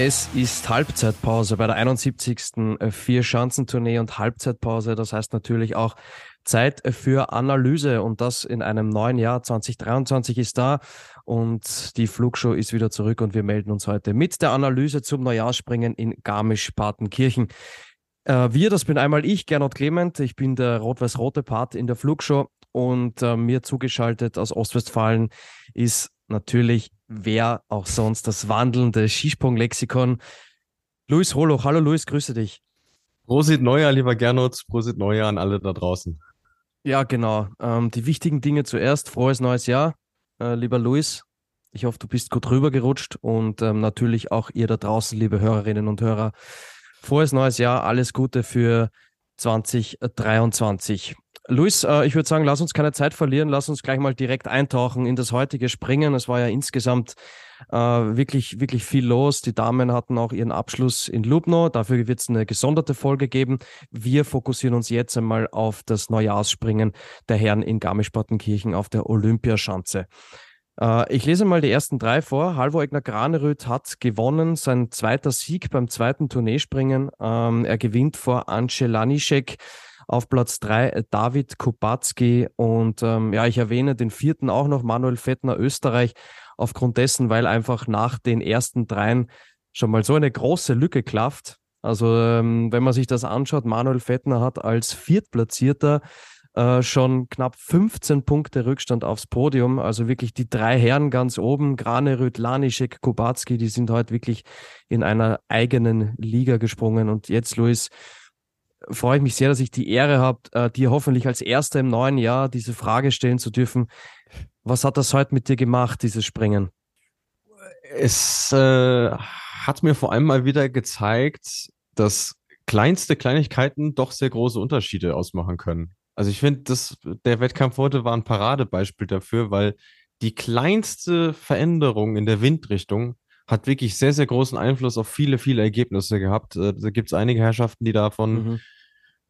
Es ist Halbzeitpause bei der 71. Vier-Schanzentournee und Halbzeitpause. Das heißt natürlich auch Zeit für Analyse und das in einem neuen Jahr 2023 ist da und die Flugshow ist wieder zurück und wir melden uns heute mit der Analyse zum Neujahrsspringen in Garmisch-Partenkirchen. Äh, wir, das bin einmal ich, Gernot Clement. Ich bin der rot-weiß-rote Part in der Flugshow und äh, mir zugeschaltet aus Ostwestfalen ist natürlich wer auch sonst das wandelnde Skisprung-Lexikon. Luis Holoch, hallo Luis, grüße dich. Prosit Neujahr, lieber Gernot, Prosit Neujahr an alle da draußen. Ja, genau. Ähm, die wichtigen Dinge zuerst. Frohes neues Jahr, äh, lieber Luis. Ich hoffe, du bist gut rübergerutscht und ähm, natürlich auch ihr da draußen, liebe Hörerinnen und Hörer. Frohes neues Jahr, alles Gute für 2023. Luis, äh, ich würde sagen, lass uns keine Zeit verlieren, lass uns gleich mal direkt eintauchen in das heutige Springen. Es war ja insgesamt äh, wirklich, wirklich viel los. Die Damen hatten auch ihren Abschluss in Lubno. Dafür wird es eine gesonderte Folge geben. Wir fokussieren uns jetzt einmal auf das Neujahrsspringen der Herren in Garmisch-Partenkirchen auf der Olympiaschanze. Äh, ich lese mal die ersten drei vor. Halvor Egner Graneröd hat gewonnen, sein zweiter Sieg beim zweiten Tourneespringen. Ähm, er gewinnt vor Ance Lanišek auf Platz drei äh, David Kubacki und ähm, ja, ich erwähne den vierten auch noch, Manuel Fettner Österreich, aufgrund dessen, weil einfach nach den ersten dreien schon mal so eine große Lücke klafft. Also ähm, wenn man sich das anschaut, Manuel Fettner hat als Viertplatzierter äh, schon knapp 15 Punkte Rückstand aufs Podium. Also wirklich die drei Herren ganz oben, Granerüt, Lanischek, Kubacki, die sind heute wirklich in einer eigenen Liga gesprungen. Und jetzt, Luis, freue ich mich sehr, dass ich die Ehre habe, äh, dir hoffentlich als Erster im neuen Jahr diese Frage stellen zu dürfen. Was hat das heute mit dir gemacht, dieses Springen? Es äh, hat mir vor allem mal wieder gezeigt, dass kleinste Kleinigkeiten doch sehr große Unterschiede ausmachen können. Also ich finde, der Wettkampf heute war ein Paradebeispiel dafür, weil die kleinste Veränderung in der Windrichtung hat wirklich sehr, sehr großen Einfluss auf viele, viele Ergebnisse gehabt. Äh, da gibt es einige Herrschaften, die davon mhm.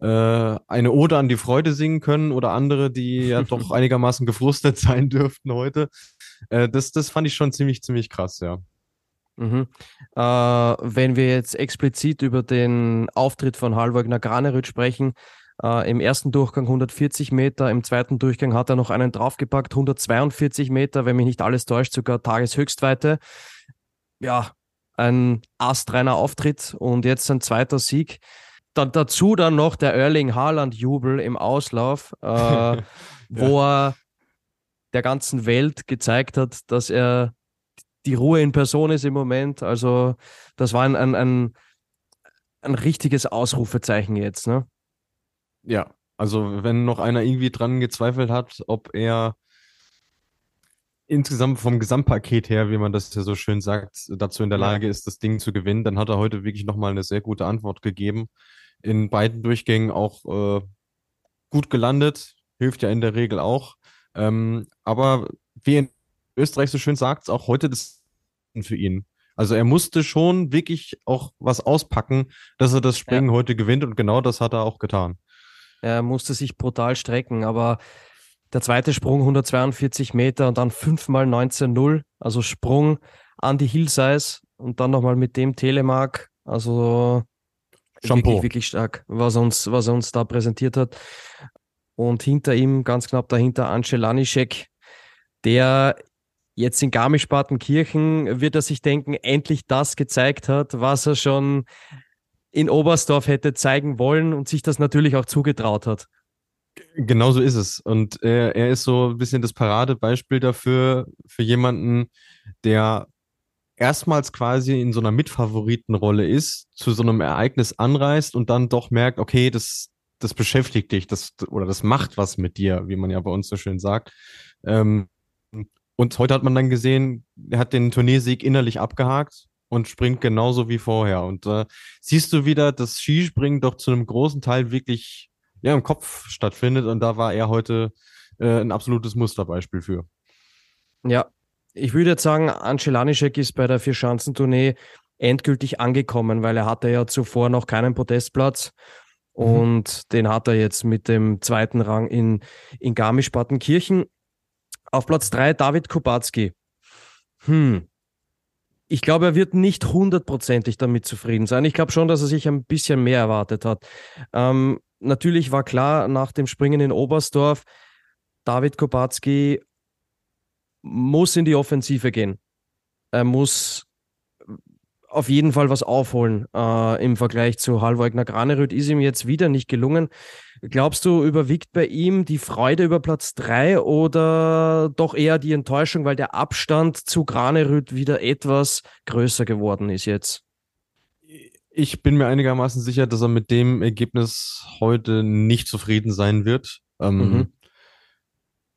Äh, eine Ode an die Freude singen können oder andere, die ja doch einigermaßen gefrustet sein dürften heute. Äh, das, das fand ich schon ziemlich, ziemlich krass, ja. Mhm. Äh, wenn wir jetzt explizit über den Auftritt von Halvogner Granerüt sprechen, äh, im ersten Durchgang 140 Meter, im zweiten Durchgang hat er noch einen draufgepackt, 142 Meter, wenn mich nicht alles täuscht, sogar Tageshöchstweite ja, ein astreiner Auftritt und jetzt sein zweiter Sieg. Dann dazu dann noch der Erling Haaland-Jubel im Auslauf, äh, ja. wo er der ganzen Welt gezeigt hat, dass er die Ruhe in Person ist im Moment. Also, das war ein, ein, ein, ein richtiges Ausrufezeichen jetzt, ne? Ja, also wenn noch einer irgendwie dran gezweifelt hat, ob er insgesamt vom Gesamtpaket her, wie man das ja so schön sagt, dazu in der Lage ist, das Ding zu gewinnen, dann hat er heute wirklich nochmal eine sehr gute Antwort gegeben. In beiden Durchgängen auch äh, gut gelandet, hilft ja in der Regel auch. Ähm, aber wie in Österreich so schön sagt, auch heute das für ihn. Also er musste schon wirklich auch was auspacken, dass er das Springen ja. heute gewinnt und genau das hat er auch getan. Er musste sich brutal strecken, aber der zweite Sprung 142 Meter und dann fünfmal 19-0, also Sprung an die Hillsize und dann nochmal mit dem Telemark. Also Shampoo. wirklich, wirklich stark, was uns, was er uns da präsentiert hat. Und hinter ihm, ganz knapp dahinter, Ance Lanischek, der jetzt in Garmisch-Partenkirchen, wird er sich denken, endlich das gezeigt hat, was er schon in Oberstdorf hätte zeigen wollen und sich das natürlich auch zugetraut hat. Genau so ist es. Und er, er ist so ein bisschen das Paradebeispiel dafür, für jemanden, der erstmals quasi in so einer Mitfavoritenrolle ist, zu so einem Ereignis anreist und dann doch merkt, okay, das, das beschäftigt dich, das, oder das macht was mit dir, wie man ja bei uns so schön sagt. Ähm, und heute hat man dann gesehen, er hat den Turniersieg innerlich abgehakt, und springt genauso wie vorher. Und äh, siehst du wieder, dass Skispringen doch zu einem großen Teil wirklich ja, im Kopf stattfindet. Und da war er heute äh, ein absolutes Musterbeispiel für. Ja, ich würde jetzt sagen, Angel Lanischek ist bei der Vierschanzentournee endgültig angekommen, weil er hatte ja zuvor noch keinen Podestplatz. Mhm. Und den hat er jetzt mit dem zweiten Rang in, in Garmisch-Partenkirchen. Auf Platz drei David Kubacki. Hm. Ich glaube, er wird nicht hundertprozentig damit zufrieden sein. Ich glaube schon, dass er sich ein bisschen mehr erwartet hat. Ähm, natürlich war klar nach dem Springen in Oberstdorf, David Kubacki muss in die Offensive gehen. Er muss auf jeden Fall was aufholen äh, im Vergleich zu Halvogner Granerüth. Ist ihm jetzt wieder nicht gelungen. Glaubst du, überwiegt bei ihm die Freude über Platz 3 oder doch eher die Enttäuschung, weil der Abstand zu Granerüth wieder etwas größer geworden ist jetzt? Ich bin mir einigermaßen sicher, dass er mit dem Ergebnis heute nicht zufrieden sein wird. Ähm, mhm.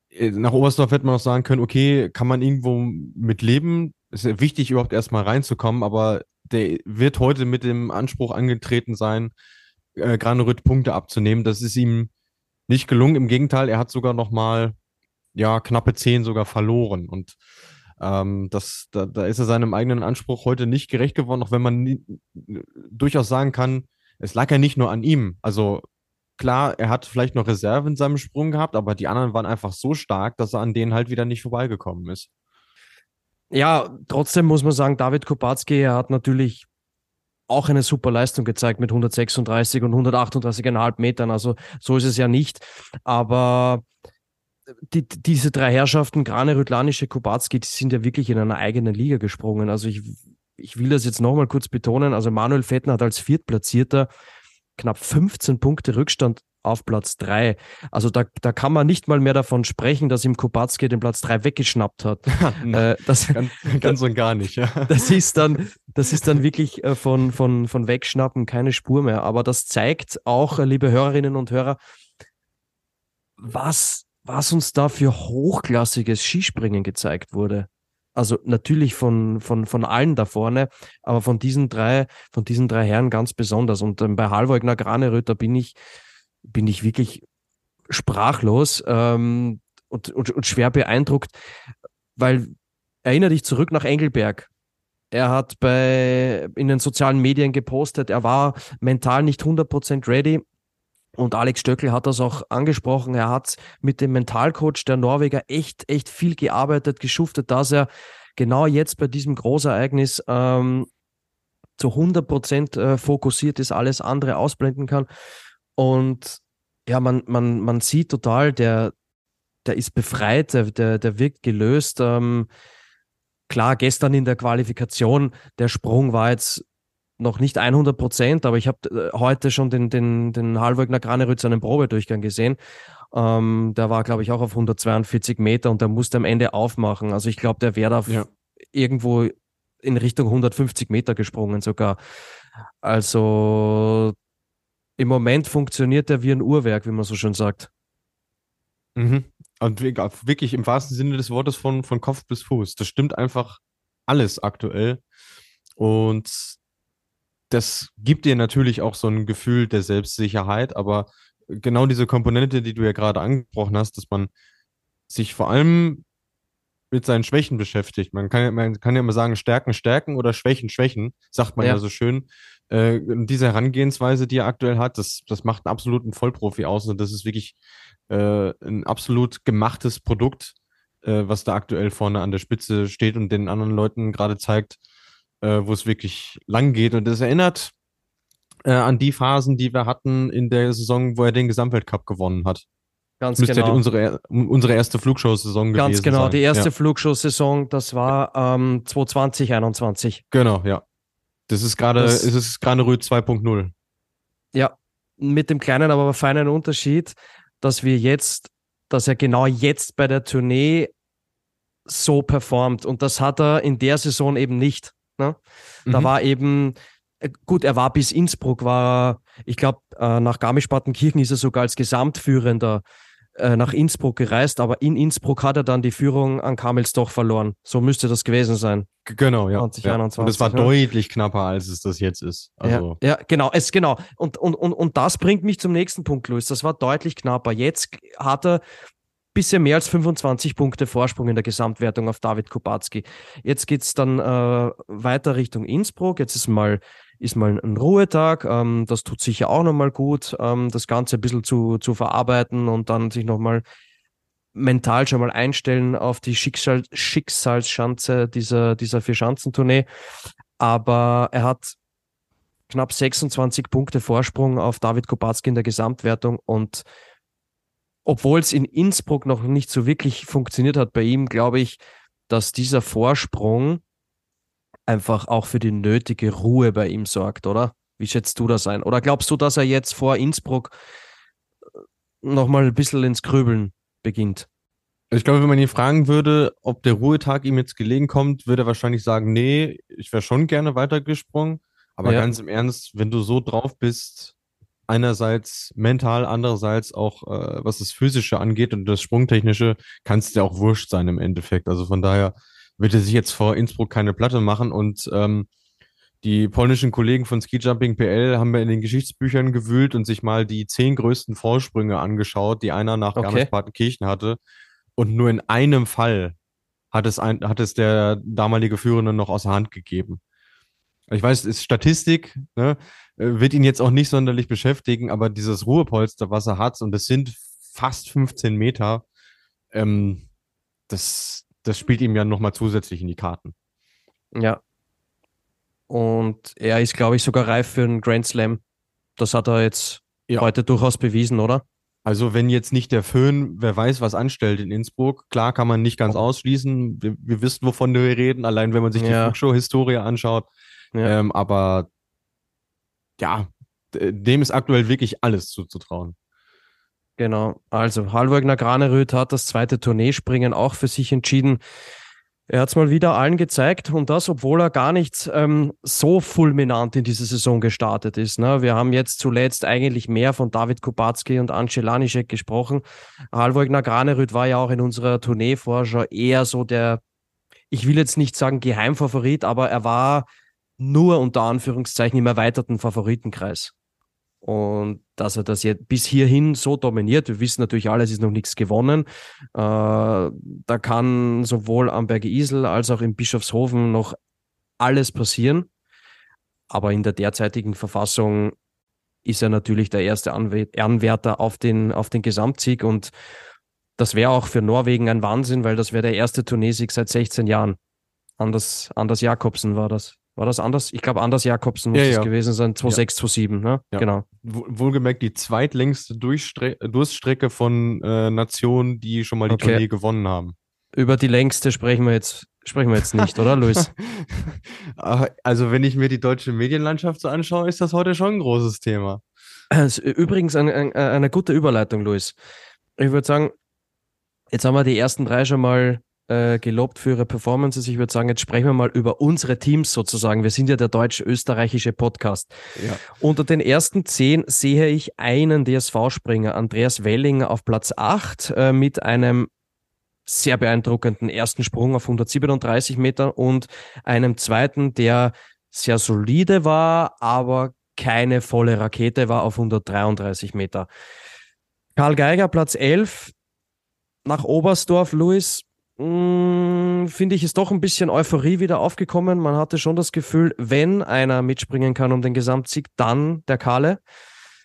Äh, nach Oberstdorf hätte man auch sagen können, okay, kann man irgendwo mit leben. Es ist wichtig, überhaupt erstmal reinzukommen, aber der wird heute mit dem Anspruch angetreten sein, äh, Granerüth Punkte abzunehmen. Das ist ihm nicht gelungen. Im Gegenteil, er hat sogar noch mal ja, knappe zehn sogar verloren. Und ähm, das, da, da ist er seinem eigenen Anspruch heute nicht gerecht geworden, auch wenn man nie, durchaus sagen kann, es lag ja nicht nur an ihm. Also Klar, er hat vielleicht noch Reserve in seinem Sprung gehabt, aber die anderen waren einfach so stark, dass er an denen halt wieder nicht vorbeigekommen ist. Ja, trotzdem muss man sagen, David Kubacki, er hat natürlich auch eine super Leistung gezeigt mit 136 und 138,5 Metern. Also so ist es ja nicht. Aber die, diese drei Herrschaften, Grane, Rütlanische, Kubacki, die sind ja wirklich in einer eigenen Liga gesprungen. Also ich, ich will das jetzt nochmal kurz betonen. Also Manuel Fettner hat als Viertplatzierter knapp 15 Punkte Rückstand auf Platz 3. Also da, da kann man nicht mal mehr davon sprechen, dass ihm Kubacki den Platz 3 weggeschnappt hat. äh, das, ganz, ganz und gar nicht. Ja. Das ist dann, das ist dann wirklich äh, von, von, von Wegschnappen keine Spur mehr. Aber das zeigt auch, liebe Hörerinnen und Hörer, was, was uns da für hochklassiges Skispringen gezeigt wurde. Also natürlich von, von, von allen da vorne, aber von diesen drei, von diesen drei Herren ganz besonders. Und ähm, bei Halvogner Graneröth, bin ich, bin ich wirklich sprachlos ähm, und, und, und schwer beeindruckt, weil erinnere dich zurück nach Engelberg. Er hat bei, in den sozialen Medien gepostet, er war mental nicht 100% ready. Und Alex Stöckel hat das auch angesprochen. Er hat mit dem Mentalcoach der Norweger echt, echt viel gearbeitet, geschuftet, dass er genau jetzt bei diesem Großereignis ähm, zu 100 Prozent äh, fokussiert ist, alles andere ausblenden kann. Und ja, man, man, man sieht total, der, der ist befreit, der, der, wirkt gelöst. Ähm, klar, gestern in der Qualifikation, der Sprung war jetzt noch nicht 100 Prozent, aber ich habe äh, heute schon den, den, den Halvogner Granerütz einen Probedurchgang gesehen. Ähm, der war, glaube ich, auch auf 142 Meter und der musste am Ende aufmachen. Also ich glaube, der wäre da ja. irgendwo in Richtung 150 Meter gesprungen sogar. Also im Moment funktioniert er wie ein Uhrwerk, wie man so schön sagt. Mhm. Und wirklich im wahrsten Sinne des Wortes von, von Kopf bis Fuß. Das stimmt einfach alles aktuell. Und das gibt dir natürlich auch so ein Gefühl der Selbstsicherheit, aber genau diese Komponente, die du ja gerade angesprochen hast, dass man sich vor allem mit seinen Schwächen beschäftigt. Man kann, ja, man kann ja immer sagen, Stärken, Stärken oder Schwächen, Schwächen, sagt man ja, ja so schön. Äh, diese Herangehensweise, die er aktuell hat, das, das macht einen absoluten Vollprofi aus und das ist wirklich äh, ein absolut gemachtes Produkt, äh, was da aktuell vorne an der Spitze steht und den anderen Leuten gerade zeigt, äh, wo es wirklich lang geht. Und es erinnert äh, an die Phasen, die wir hatten in der Saison, wo er den Gesamtweltcup gewonnen hat. Ganz Müsste genau. Ja unsere, unsere erste Flugshow-Saison gewesen Ganz genau, sein. die erste ja. Flugshow-Saison, das war ähm, 2020, 2021. Genau, ja. Das ist gerade, es ist Graneröd 2.0. Ja, mit dem kleinen, aber feinen Unterschied, dass wir jetzt, dass er genau jetzt bei der Tournee so performt. Und das hat er in der Saison eben nicht. Ne? Da mhm. war eben, äh, gut, er war bis Innsbruck, war, ich glaube, äh, nach Garmisch-Partenkirchen ist er sogar als Gesamtführender äh, nach Innsbruck gereist, aber in Innsbruck hat er dann die Führung an Kamelsdorf verloren. So müsste das gewesen sein. Genau, ja. 2021, ja. Und es war ne? deutlich knapper, als es das jetzt ist. Also, ja, ja, genau, es genau. Und, und, und, und das bringt mich zum nächsten Punkt, Luis. Das war deutlich knapper. Jetzt hat er bisschen mehr als 25 Punkte Vorsprung in der Gesamtwertung auf David Kubacki. Jetzt geht's dann äh, weiter Richtung Innsbruck. Jetzt ist mal, ist mal ein Ruhetag. Ähm, das tut sicher auch nochmal gut, ähm, das Ganze ein bisschen zu, zu verarbeiten und dann sich nochmal mental schon mal einstellen auf die Schicksal Schicksalsschanze dieser, dieser Vier-Schanzentournee. Aber er hat knapp 26 Punkte Vorsprung auf David Kubacki in der Gesamtwertung und obwohl es in Innsbruck noch nicht so wirklich funktioniert hat bei ihm, glaube ich, dass dieser Vorsprung einfach auch für die nötige Ruhe bei ihm sorgt, oder? Wie schätzt du das ein? Oder glaubst du, dass er jetzt vor Innsbruck äh, nochmal ein bisschen ins Grübeln beginnt? Ich glaube, wenn man ihn fragen würde, ob der Ruhetag ihm jetzt gelegen kommt, würde er wahrscheinlich sagen, nee, ich wäre schon gerne weitergesprungen. Aber Ja. ganz im Ernst, wenn du so drauf bist, einerseits mental, andererseits auch, äh, was das Physische angeht und das Sprungtechnische, kann es dir auch wurscht sein im Endeffekt. Also von daher wird er sich jetzt vor Innsbruck keine Platte machen und ähm, die polnischen Kollegen von Ski Jumping PL haben ja in den Geschichtsbüchern gewühlt und sich mal die zehn größten Vorsprünge angeschaut, die einer nach Okay. Garmisch-Partenkirchen hatte. Und nur in einem Fall hat es, ein, hat es der damalige Führende noch aus der Hand gegeben. Ich weiß, es ist Statistik, ne? Wird ihn jetzt auch nicht sonderlich beschäftigen, aber dieses Ruhepolster, was er hat, und das sind fast 15 Meter, ähm, das, das spielt ihm ja nochmal zusätzlich in die Karten. Ja. Und er ist, glaube ich, sogar reif für einen Grand Slam. Das hat er jetzt Ja. heute durchaus bewiesen, oder? Also wenn jetzt nicht der Föhn, wer weiß, was anstellt in Innsbruck, klar kann man nicht ganz ausschließen. Wir, wir wissen, wovon wir reden, allein wenn man sich die Ja. Flugshow-Historie anschaut. Ja. Ähm, aber ja, dem ist aktuell wirklich alles zuzutrauen. Genau. Also, Halvogner Graneröd hat das zweite Tourneespringen auch für sich entschieden. Er hat es mal wieder allen gezeigt und das, obwohl er gar nicht ähm, so fulminant in diese Saison gestartet ist. Ne? Wir haben jetzt zuletzt eigentlich mehr von David Kubacki und Ance Lanišek gesprochen. Halvogner Graneröd war ja auch in unserer Tourneevorschau eher so der, ich will jetzt nicht sagen Geheimfavorit, aber er war nur unter Anführungszeichen im erweiterten Favoritenkreis. Und dass er das jetzt bis hierhin so dominiert, wir wissen natürlich alle, es ist noch nichts gewonnen. Äh, da kann sowohl am Berge Isel als auch in Bischofshofen noch alles passieren. Aber in der derzeitigen Verfassung ist er natürlich der erste Anw Anwärter auf den, auf den Gesamtsieg. Und das wäre auch für Norwegen ein Wahnsinn, weil das wäre der erste Turniersieg seit 16 Jahren. Anders, Anders Jakobsen war das. War das anders? Ich glaube, Anders Jakobsen muss Ja, es ja. gewesen sein. 2,6, 2,7, ne? Ja. Genau. Wo- Wohlgemerkt die zweitlängste Durchstre Durststrecke von äh, Nationen, die schon mal die Okay. Tournee gewonnen haben. Über die längste sprechen wir jetzt, sprechen wir jetzt nicht, oder, Luis? Ah, Also wenn ich mir die deutsche Medienlandschaft so anschaue, ist das heute schon ein großes Thema. Ist übrigens ein, ein, eine gute Überleitung, Luis. Ich würde sagen, jetzt haben wir die ersten drei schon mal äh, gelobt für ihre Performances. Ich würde sagen, jetzt sprechen wir mal über unsere Teams sozusagen. Wir sind ja der deutsch-österreichische Podcast. Ja. Unter den ersten zehn sehe ich einen DSV-Springer, Andreas Wellinger auf Platz 8 äh, mit einem sehr beeindruckenden ersten Sprung auf 137 Meter und einem zweiten, der sehr solide war, aber keine volle Rakete war auf 133 Meter. Karl Geiger, Platz 11, nach Oberstdorf, Luis, finde ich, ist doch ein bisschen Euphorie wieder aufgekommen. Man hatte schon das Gefühl, wenn einer mitspringen kann um den Gesamtsieg, dann der Kalle.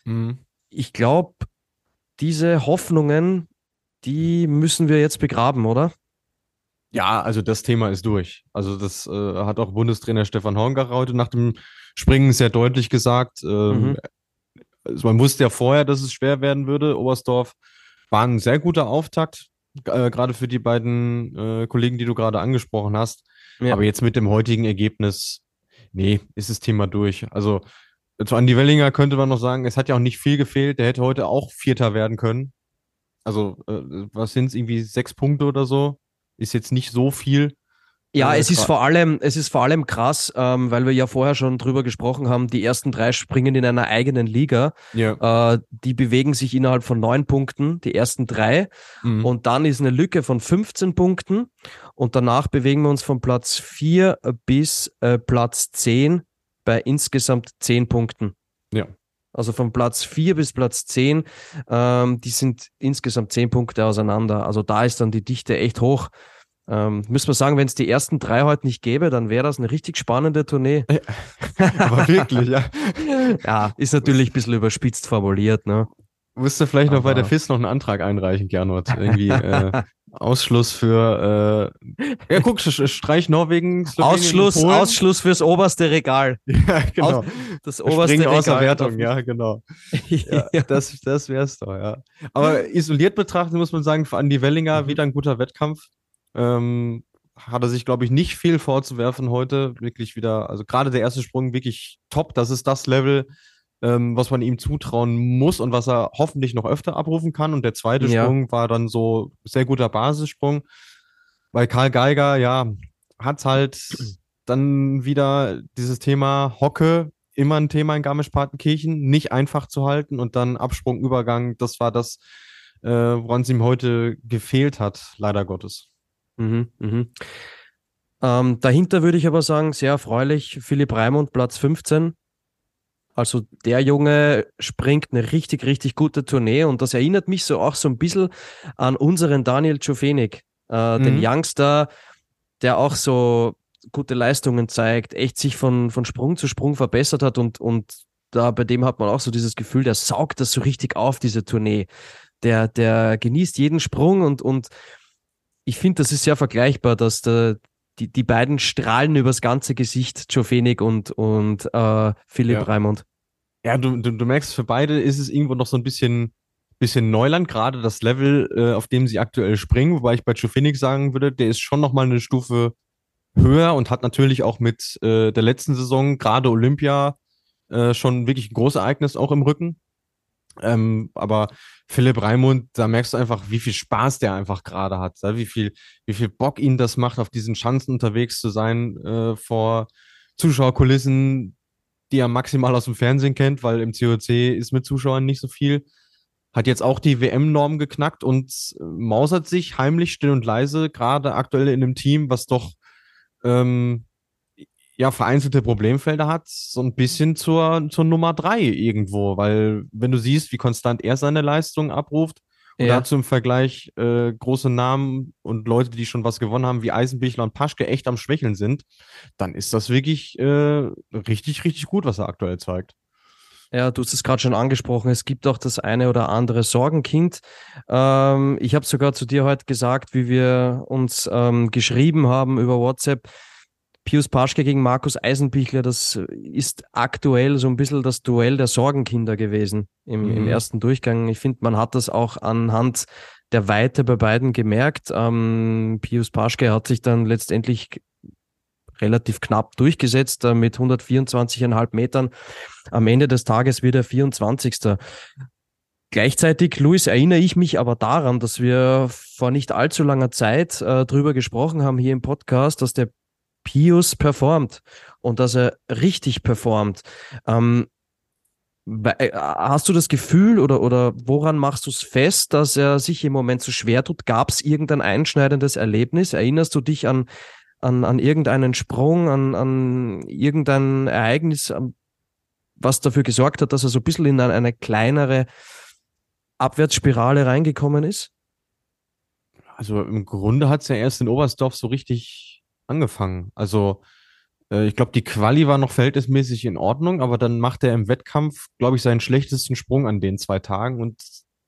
Mhm. Ich glaube, diese Hoffnungen, die müssen wir jetzt begraben, oder? Ja, also das Thema ist durch. Also das äh, hat auch Bundestrainer Stefan Horngacher heute nach dem Springen sehr deutlich gesagt. Ähm, Mhm. also man wusste ja vorher, dass es schwer werden würde. Oberstdorf war ein sehr guter Auftakt, äh, gerade für die beiden äh, Kollegen, die du gerade angesprochen hast. Ja. Aber jetzt mit dem heutigen Ergebnis, nee, ist das Thema durch. Also zu Andi Wellinger könnte man noch sagen, es hat ja auch nicht viel gefehlt. Der hätte heute auch Vierter werden können. Also, äh, was sind es, irgendwie sechs Punkte oder so? Ist jetzt nicht so viel. Ja, Äh, es ist vor allem, es ist vor allem krass, ähm, weil wir ja vorher schon drüber gesprochen haben, die ersten drei springen in einer eigenen Liga. Ja. Äh, die bewegen sich innerhalb von neun Punkten, die ersten drei. Mhm. Und dann ist eine Lücke von 15 Punkten. Und danach bewegen wir uns von Platz 4 bis äh, Platz 10 bei insgesamt 10 Punkten. Ja. Also von Platz 4 bis Platz 10, ähm, die sind insgesamt 10 Punkte auseinander. Also da ist dann die Dichte echt hoch. Ähm, müssen wir sagen, wenn es die ersten drei heute nicht gäbe, dann wäre das eine richtig spannende Tournee. Aber wirklich, ja. ja, ist natürlich ein bisschen überspitzt formuliert, ne? Musst du vielleicht noch bei der FIS noch einen Antrag einreichen, Gernot. Irgendwie äh, Ausschluss für äh, Ja, guck, streich Norwegen, Slowenien, Ausschluss, Ausschluss fürs oberste Regal. Ja, genau. Aus, das oberste Springen Regal. außer Wertung, ja, genau. ja, Das, das wär's doch, ja. Aber isoliert betrachtet muss man sagen, für Andi Wellinger mhm. wieder ein guter Wettkampf. Ähm, hat er sich, glaube ich, nicht viel vorzuwerfen heute. Wirklich wieder, also gerade der erste Sprung wirklich top. Das ist das Level, ähm, was man ihm zutrauen muss und was er hoffentlich noch öfter abrufen kann. Und der zweite ja. Sprung war dann so sehr guter Basissprung. Weil Karl Geiger, ja, hat halt dann wieder dieses Thema Hocke immer ein Thema in Garmisch-Partenkirchen, nicht einfach zu halten und dann Absprung, Übergang, das war das, äh, woran es ihm heute gefehlt hat, leider Gottes. Mhm, mhm. Ähm, dahinter würde ich aber sagen, sehr erfreulich, Philipp Raimund, Platz 15. Also der Junge springt eine richtig, richtig gute Tournee und das erinnert mich so auch so ein bisschen an unseren Daniel Czofenik, äh, mhm. den Youngster, der auch so gute Leistungen zeigt, echt sich von, von Sprung zu Sprung verbessert hat und, und da bei dem hat man auch so dieses Gefühl, der saugt das so richtig auf, diese Tournee. Der, der genießt jeden Sprung und, und ich finde, das ist sehr vergleichbar, dass der, die, die beiden strahlen übers ganze Gesicht, Joe Fenig und, und äh, Philipp ja. Raimund. Ja, du, du, du merkst, für beide ist es irgendwo noch so ein bisschen, bisschen Neuland, gerade das Level, äh, auf dem sie aktuell springen, wobei ich bei Joe Phoenix sagen würde, der ist schon nochmal eine Stufe höher und hat natürlich auch mit äh, der letzten Saison, gerade Olympia, äh, schon wirklich ein großes Ereignis auch im Rücken. Ähm, aber Philipp Raimund, da merkst du einfach, wie viel Spaß der einfach gerade hat, wie viel, wie viel Bock ihn das macht, auf diesen Chancen unterwegs zu sein, äh, vor Zuschauerkulissen, die er maximal aus dem Fernsehen kennt, weil im COC ist mit Zuschauern nicht so viel. Hat jetzt auch die WM-Norm geknackt und mausert sich heimlich still und leise, gerade aktuell in einem Team, was doch ähm, ja, vereinzelte Problemfelder hat, so ein bisschen zur, zur Nummer drei irgendwo, weil wenn du siehst, wie konstant er seine Leistung abruft und ja. dazu im Vergleich äh, große Namen und Leute, die schon was gewonnen haben, wie Eisenbichler und Paschke echt am Schwächeln sind, dann ist das wirklich äh, richtig, richtig gut, was er aktuell zeigt. Ja, du hast es gerade schon angesprochen. Es gibt auch das eine oder andere Sorgenkind. Ähm, ich habe sogar zu dir heute gesagt, wie wir uns ähm, geschrieben haben über WhatsApp Pius Paschke gegen Markus Eisenbichler, das ist aktuell so ein bisschen das Duell der Sorgenkinder gewesen im, mhm. im ersten Durchgang. Ich finde, man hat das auch anhand der Weite bei beiden gemerkt. Ähm, Pius Paschke hat sich dann letztendlich relativ knapp durchgesetzt äh, mit 124,5 Metern. Am Ende des Tages wird er 24. Gleichzeitig, Luis, erinnere ich mich aber daran, dass wir vor nicht allzu langer Zeit äh, drüber gesprochen haben hier im Podcast, dass der Pius performt und dass er richtig performt. Ähm, äh, hast du das Gefühl oder, oder woran machst du es fest, dass er sich im Moment so schwer tut? Gab es irgendein einschneidendes Erlebnis? Erinnerst du dich an, an, an irgendeinen Sprung, an, an irgendein Ereignis, was dafür gesorgt hat, dass er so ein bisschen in eine, eine kleinere Abwärtsspirale reingekommen ist? Also im Grunde hat es ja erst in Oberstdorf so richtig angefangen. Also äh, ich glaube, die Quali war noch verhältnismäßig in Ordnung, aber dann macht er im Wettkampf, glaube ich, seinen schlechtesten Sprung an den zwei Tagen und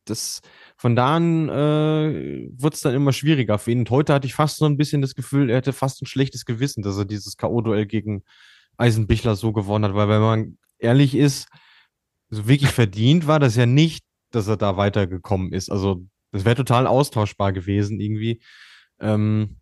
das von da an äh, wird es dann immer schwieriger für ihn. Und heute hatte ich fast so ein bisschen das Gefühl, er hätte fast ein schlechtes Gewissen, dass er dieses K.O.-Duell gegen Eisenbichler so gewonnen hat, weil wenn man ehrlich ist, so wirklich verdient war das ja nicht, dass er da weitergekommen ist. Also das wäre total austauschbar gewesen irgendwie. Ähm,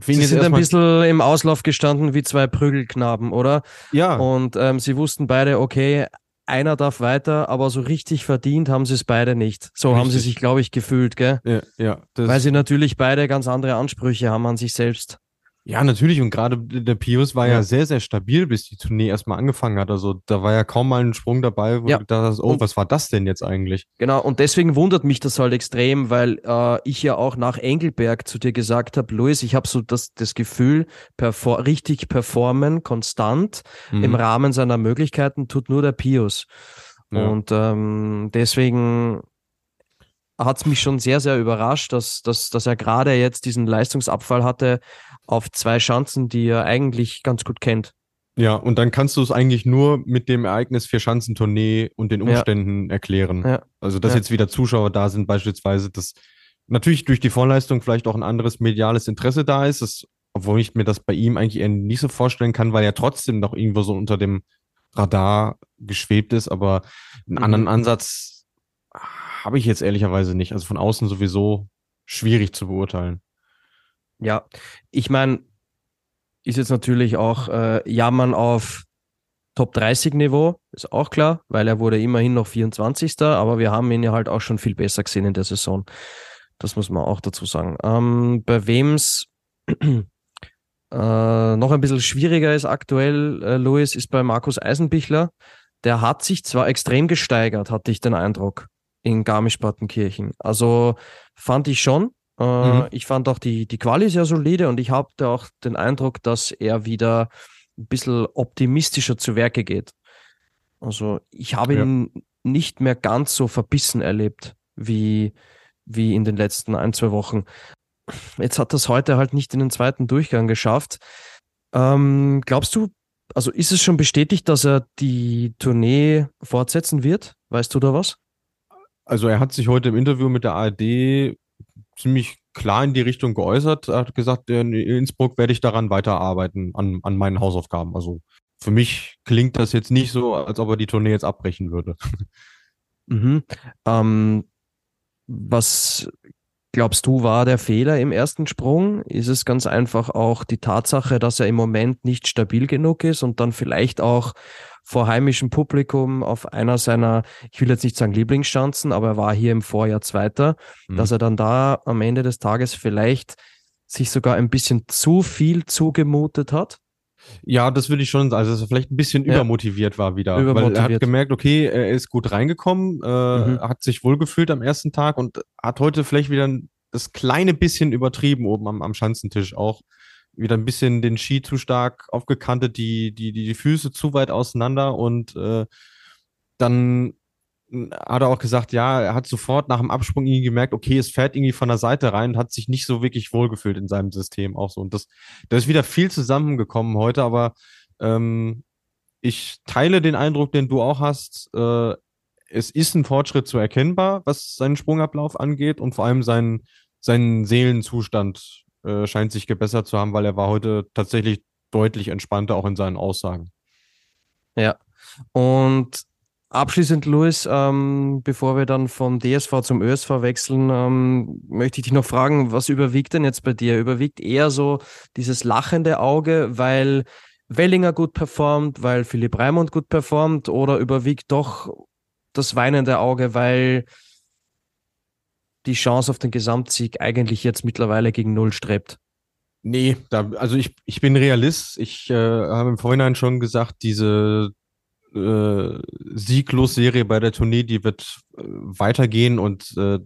Sie sind ein bisschen im Auslauf gestanden wie zwei Prügelknaben, oder? Ja. Und ähm, sie wussten beide, okay, einer darf weiter, aber so richtig verdient haben sie es beide nicht. So richtig. haben sie sich, glaube ich, gefühlt, gell? Ja, ja. Weil sie natürlich beide ganz andere Ansprüche haben an sich selbst. Ja, natürlich. Und gerade der Pius war ja. ja. sehr, sehr stabil, bis die Tournee erstmal angefangen hat. Also da war ja kaum mal ein Sprung dabei, wo ja. du gedacht hast, oh, und, was war das denn jetzt eigentlich? Genau, und deswegen wundert mich das halt extrem, weil äh, ich ja auch nach Engelberg zu dir gesagt habe, Luis, ich habe so das, das Gefühl, perfor richtig performen, konstant, mhm. im Rahmen seiner Möglichkeiten, tut nur der Pius. Ja. Und ähm, deswegen hat es mich schon sehr, sehr überrascht, dass, dass, dass er gerade jetzt diesen Leistungsabfall hatte auf zwei Chancen, die er eigentlich ganz gut kennt. Ja, und dann kannst du es eigentlich nur mit dem Ereignis Vier-Schanzentournee und den Umständen ja. erklären. Ja. Also, dass ja. jetzt wieder Zuschauer da sind, beispielsweise, dass natürlich durch die Vorleistung vielleicht auch ein anderes mediales Interesse da ist, das, obwohl ich mir das bei ihm eigentlich eher nicht so vorstellen kann, weil er trotzdem noch irgendwo so unter dem Radar geschwebt ist, aber einen mhm. anderen Ansatz habe ich jetzt ehrlicherweise nicht. Also von außen sowieso schwierig zu beurteilen. Ja, ich meine, ist jetzt natürlich auch äh, Jammern auf Top 30 Niveau, ist auch klar, weil er wurde immerhin noch 24. Aber wir haben ihn ja halt auch schon viel besser gesehen in der Saison. Das muss man auch dazu sagen. Ähm, bei wem es äh, noch ein bisschen schwieriger ist aktuell, äh, Louis, ist bei Markus Eisenbichler. Der hat sich zwar extrem gesteigert, hatte ich den Eindruck in Garmisch-Partenkirchen. Also fand ich schon. Äh, mhm. Ich fand auch die, die Quali sehr solide und ich habe auch den Eindruck, dass er wieder ein bisschen optimistischer zu Werke geht. Also ich habe ja. ihn nicht mehr ganz so verbissen erlebt wie, wie in den letzten ein, zwei Wochen. Jetzt hat das heute halt nicht in den zweiten Durchgang geschafft. Ähm, glaubst du, also ist es schon bestätigt, dass er die Tournee fortsetzen wird? Weißt du da was? Also er hat sich heute im Interview mit der ARD ziemlich klar in die Richtung geäußert. Er hat gesagt, in Innsbruck werde ich daran weiterarbeiten, an, an meinen Hausaufgaben. Also für mich klingt das jetzt nicht so, als ob er die Tournee jetzt abbrechen würde. Mhm. Ähm, was glaubst du, war der Fehler im ersten Sprung? Ist es ganz einfach auch die Tatsache, dass er im Moment nicht stabil genug ist und dann vielleicht auch vor heimischem Publikum auf einer seiner, ich will jetzt nicht sagen Lieblingsschanzen, aber er war hier im Vorjahr Zweiter, mhm. dass er dann da am Ende des Tages vielleicht sich sogar ein bisschen zu viel zugemutet hat? Ja, das würde ich schon sagen. Also, dass er vielleicht ein bisschen ja. übermotiviert war wieder. Übermotiviert. Weil er hat gemerkt, okay, er ist gut reingekommen, äh, mhm. hat sich wohlgefühlt am ersten Tag und hat heute vielleicht wieder das kleine bisschen übertrieben oben am, am Schanzentisch auch wieder ein bisschen den Ski zu stark aufgekantet, die, die, die, die Füße zu weit auseinander und äh, dann hat er auch gesagt, ja, er hat sofort nach dem Absprung irgendwie gemerkt, okay, es fährt irgendwie von der Seite rein und hat sich nicht so wirklich wohlgefühlt in seinem System auch so. Und das, da ist wieder viel zusammengekommen heute, aber ähm, ich teile den Eindruck, den du auch hast. Äh, es ist ein Fortschritt zu erkennbar, was seinen Sprungablauf angeht und vor allem seinen, seinen Seelenzustand äh, scheint sich gebessert zu haben, weil er war heute tatsächlich deutlich entspannter auch in seinen Aussagen. Ja. Und abschließend, Luis, ähm, bevor wir dann vom DSV zum ÖSV wechseln, ähm, möchte ich dich noch fragen, was überwiegt denn jetzt bei dir? Überwiegt eher so dieses lachende Auge, weil Wellinger gut performt, weil Philipp Raimund gut performt oder überwiegt doch das weinende Auge, weil die Chance auf den Gesamtsieg eigentlich jetzt mittlerweile gegen Null strebt? Nee, da, also ich, ich bin Realist. Ich äh, habe im Vorhinein schon gesagt, diese äh, Sieglos-Serie bei der Tournee, die wird äh, weitergehen und äh,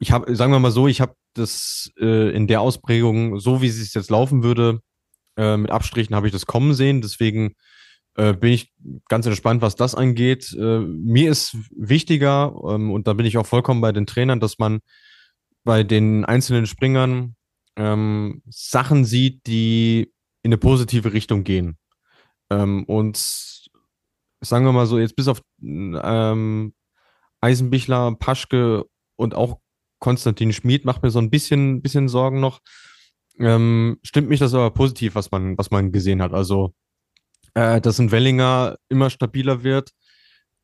ich habe, sagen wir mal so, ich habe das äh, in der Ausprägung, so wie es jetzt laufen würde, äh, mit Abstrichen habe ich das kommen sehen. Deswegen äh, bin ich ganz entspannt, was das angeht. Äh, mir ist wichtiger, ähm, und da bin ich auch vollkommen bei den Trainern, dass man bei den einzelnen Springern ähm, Sachen sieht, die in eine positive Richtung gehen. Ähm, und sagen wir mal so, jetzt bis auf ähm, Eisenbichler, Paschke und auch Konstantin Schmid macht mir so ein bisschen, bisschen Sorgen noch. Ähm, stimmt mich das aber positiv, was man, was man gesehen hat. Also äh, dass ein Wellinger immer stabiler wird,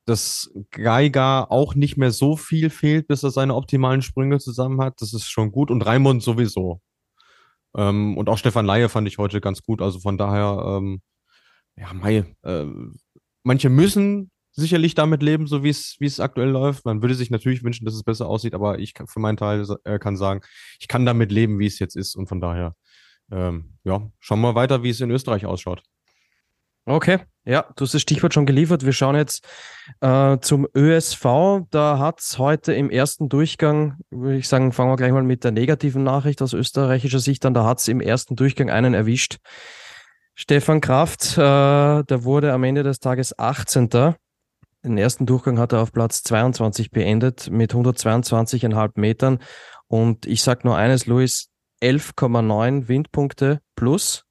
dass Geiger auch nicht mehr so viel fehlt, bis er seine optimalen Sprünge zusammen hat. Das ist schon gut. Und Raimund sowieso. Ähm, und auch Stefan Laie fand ich heute ganz gut. Also von daher, ähm, ja, Mai, äh, manche müssen sicherlich damit leben, so wie es wie es aktuell läuft. Man würde sich natürlich wünschen, dass es besser aussieht, aber ich kann, für meinen Teil äh, kann sagen, ich kann damit leben, wie es jetzt ist und von daher ähm, ja, schauen wir weiter, wie es in Österreich ausschaut. Okay, ja, du hast das Stichwort schon geliefert. Wir schauen jetzt äh, zum ÖSV. Da hat es heute im ersten Durchgang, würde ich sagen, fangen wir gleich mal mit der negativen Nachricht aus österreichischer Sicht an. Da hat es im ersten Durchgang einen erwischt. Stefan Kraft, äh, der wurde am Ende des Tages 18. Den ersten Durchgang hat er auf Platz 22 beendet mit 122,5 Metern. Und ich sage nur eines, Luis, 11,9 Windpunkte plus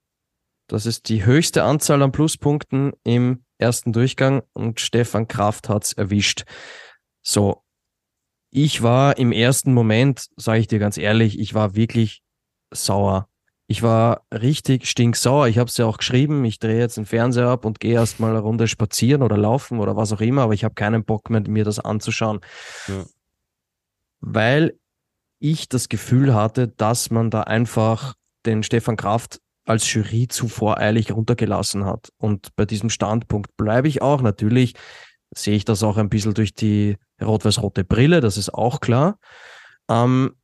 das ist die höchste Anzahl an Pluspunkten im ersten Durchgang und Stefan Kraft hat's erwischt. So, ich war im ersten Moment, sage ich dir ganz ehrlich, ich war wirklich sauer. Ich war richtig stinksauer. Ich habe es ja auch geschrieben. Ich drehe jetzt den Fernseher ab und gehe erstmal eine Runde spazieren oder laufen oder was auch immer, aber ich habe keinen Bock mehr, mir das anzuschauen. Ja. Weil ich das Gefühl hatte, dass man da einfach den Stefan Kraft als Jury zu voreilig runtergelassen hat. Und bei diesem Standpunkt bleibe ich auch. Natürlich sehe ich das auch ein bisschen durch die rot-weiß-rote Brille, das ist auch klar. Ähm,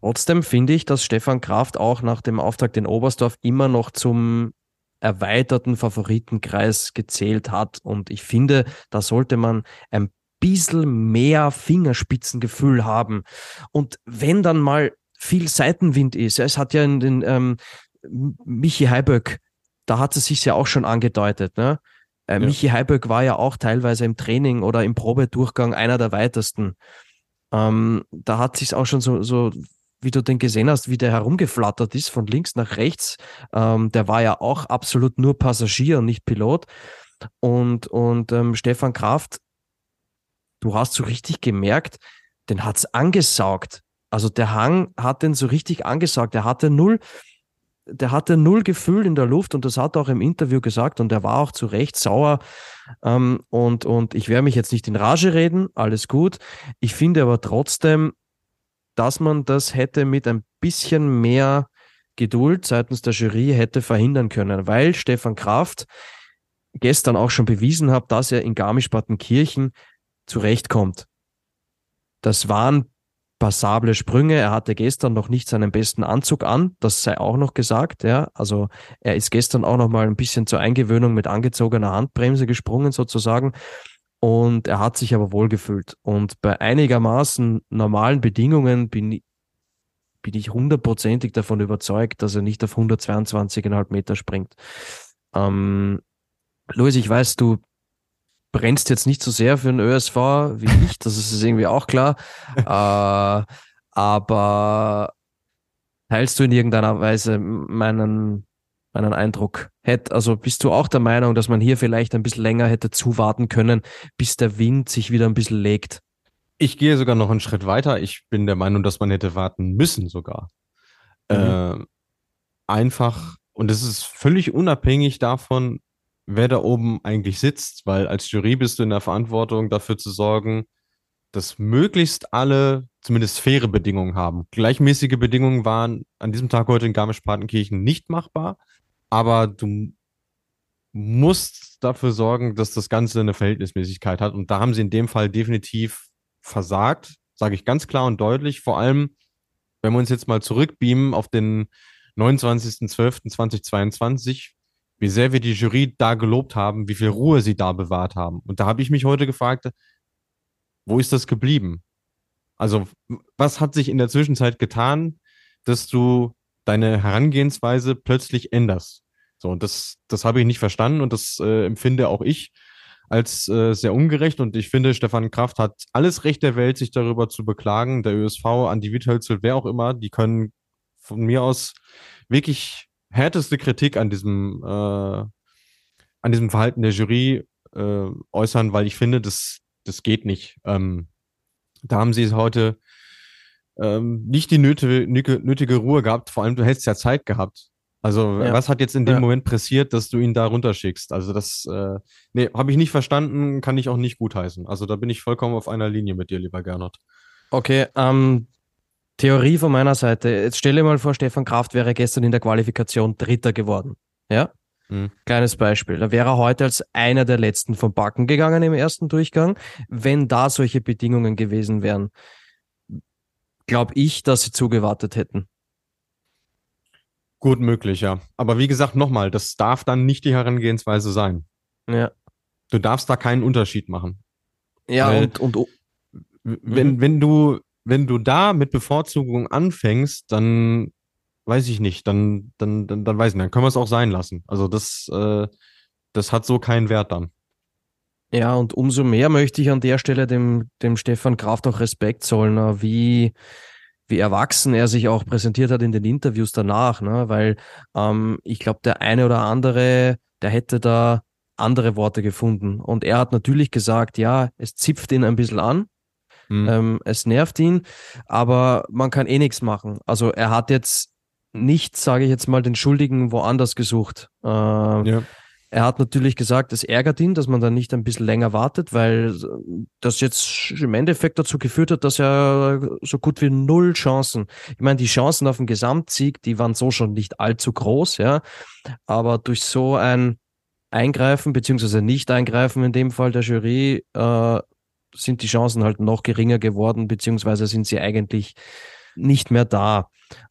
trotzdem finde ich, dass Stefan Kraft auch nach dem Auftakt in Oberstdorf immer noch zum erweiterten Favoritenkreis gezählt hat. Und ich finde, da sollte man ein bisschen mehr Fingerspitzengefühl haben. Und wenn dann mal viel Seitenwind ist, es hat ja in den ähm, Michi Heiböck, da hat es sich ja auch schon angedeutet. Ne? Äh, ja. Michi Heiböck war ja auch teilweise im Training oder im Probedurchgang einer der weitesten. Ähm, da hat sich auch schon so, so, wie du den gesehen hast, wie der herumgeflattert ist von links nach rechts. Ähm, der war ja auch absolut nur Passagier nicht Pilot. Und, und ähm, Stefan Kraft, du hast so richtig gemerkt, den hat's angesaugt. Also der Hang hat den so richtig angesaugt. Er hatte null, der hatte null Gefühl in der Luft und das hat er auch im Interview gesagt und er war auch zu Recht sauer. Ähm, und, und ich werde mich jetzt nicht in Rage reden, alles gut. Ich finde aber trotzdem, dass man das hätte mit ein bisschen mehr Geduld seitens der Jury hätte verhindern können, weil Stefan Kraft gestern auch schon bewiesen hat, dass er in Garmisch-Partenkirchen zurechtkommt. Das waren passable Sprünge. Er hatte gestern noch nicht seinen besten Anzug an, das sei auch noch gesagt. Ja, also er ist gestern auch noch mal ein bisschen zur Eingewöhnung mit angezogener Handbremse gesprungen sozusagen. Und er hat sich aber wohlgefühlt. Und bei einigermaßen normalen Bedingungen bin, bin ich hundertprozentig davon überzeugt, dass er nicht auf 122,5 Meter springt. Ähm, Luis, ich weiß, du brennst jetzt nicht so sehr für den ÖSV wie ich, das ist irgendwie auch klar. äh, aber teilst du in irgendeiner Weise meinen, meinen Eindruck? Hätt, also bist du auch der Meinung, dass man hier vielleicht ein bisschen länger hätte zuwarten können, bis der Wind sich wieder ein bisschen legt? Ich gehe sogar noch einen Schritt weiter. Ich bin der Meinung, dass man hätte warten müssen sogar. Mhm. Äh, einfach, und das ist völlig unabhängig davon, wer da oben eigentlich sitzt, weil als Jury bist du in der Verantwortung dafür zu sorgen, dass möglichst alle zumindest faire Bedingungen haben. Gleichmäßige Bedingungen waren an diesem Tag heute in Garmisch-Partenkirchen nicht machbar, aber du musst dafür sorgen, dass das Ganze eine Verhältnismäßigkeit hat. Und da haben sie in dem Fall definitiv versagt, sage ich ganz klar und deutlich. Vor allem, wenn wir uns jetzt mal zurückbeamen auf den 29.12.2022, wie sehr wir die Jury da gelobt haben, wie viel Ruhe sie da bewahrt haben. Und da habe ich mich heute gefragt, wo ist das geblieben? Also, was hat sich in der Zwischenzeit getan, dass du deine Herangehensweise plötzlich änderst? So, und das, das habe ich nicht verstanden und das äh, empfinde auch ich als äh, sehr ungerecht. Und ich finde, Stefan Kraft hat alles Recht der Welt, sich darüber zu beklagen. Der ÖSV, Andi Wiethölzel, wer auch immer, die können von mir aus wirklich härteste Kritik an diesem, äh, an diesem Verhalten der Jury äh, äußern, weil ich finde, das, das geht nicht. Ähm, da haben sie heute ähm, nicht die nötige, nötige Ruhe gehabt, vor allem du hättest ja Zeit gehabt. Also ja. was hat jetzt in dem ja. Moment passiert, dass du ihn da runterschickst? Also das, äh, nee, habe ich nicht verstanden, kann ich auch nicht gutheißen. Also da bin ich vollkommen auf einer Linie mit dir, lieber Gernot. Okay, ähm, Theorie von meiner Seite. Jetzt stell dir mal vor, Stefan Kraft wäre gestern in der Qualifikation Dritter geworden. Ja? Mhm. Kleines Beispiel. Da wäre er heute als einer der letzten vom Backen gegangen im ersten Durchgang. Wenn da solche Bedingungen gewesen wären, glaube ich, dass sie zugewartet hätten. Gut möglich, ja. Aber wie gesagt, nochmal, das darf dann nicht die Herangehensweise sein. Ja. Du darfst da keinen Unterschied machen. Ja, Weil- und, und Wenn, Mhm. wenn du, wenn du da mit Bevorzugung anfängst, dann weiß ich nicht, dann, dann, dann, dann weiß ich nicht, dann können wir es auch sein lassen. Also das, äh, das hat so keinen Wert dann. Ja, und umso mehr möchte ich an der Stelle dem, dem Stefan Kraft auch Respekt zollen, wie, wie erwachsen er sich auch präsentiert hat in den Interviews danach, ne? weil ähm, ich glaube, der eine oder andere, der hätte da andere Worte gefunden. Und er hat natürlich gesagt, ja, es zipft ihn ein bisschen an, Hm. ähm, es nervt ihn, aber man kann eh nichts machen. Also er hat jetzt nicht, sage ich jetzt mal, den Schuldigen woanders gesucht. Äh, ja. Er hat natürlich gesagt, es ärgert ihn, dass man dann nicht ein bisschen länger wartet, weil das jetzt im Endeffekt dazu geführt hat, dass er so gut wie null Chancen. Ich meine, die Chancen auf den Gesamtsieg, die waren so schon nicht allzu groß, ja. Aber durch so ein Eingreifen, beziehungsweise Nicht-Eingreifen in dem Fall der Jury, äh, sind die Chancen halt noch geringer geworden, beziehungsweise sind sie eigentlich nicht mehr da.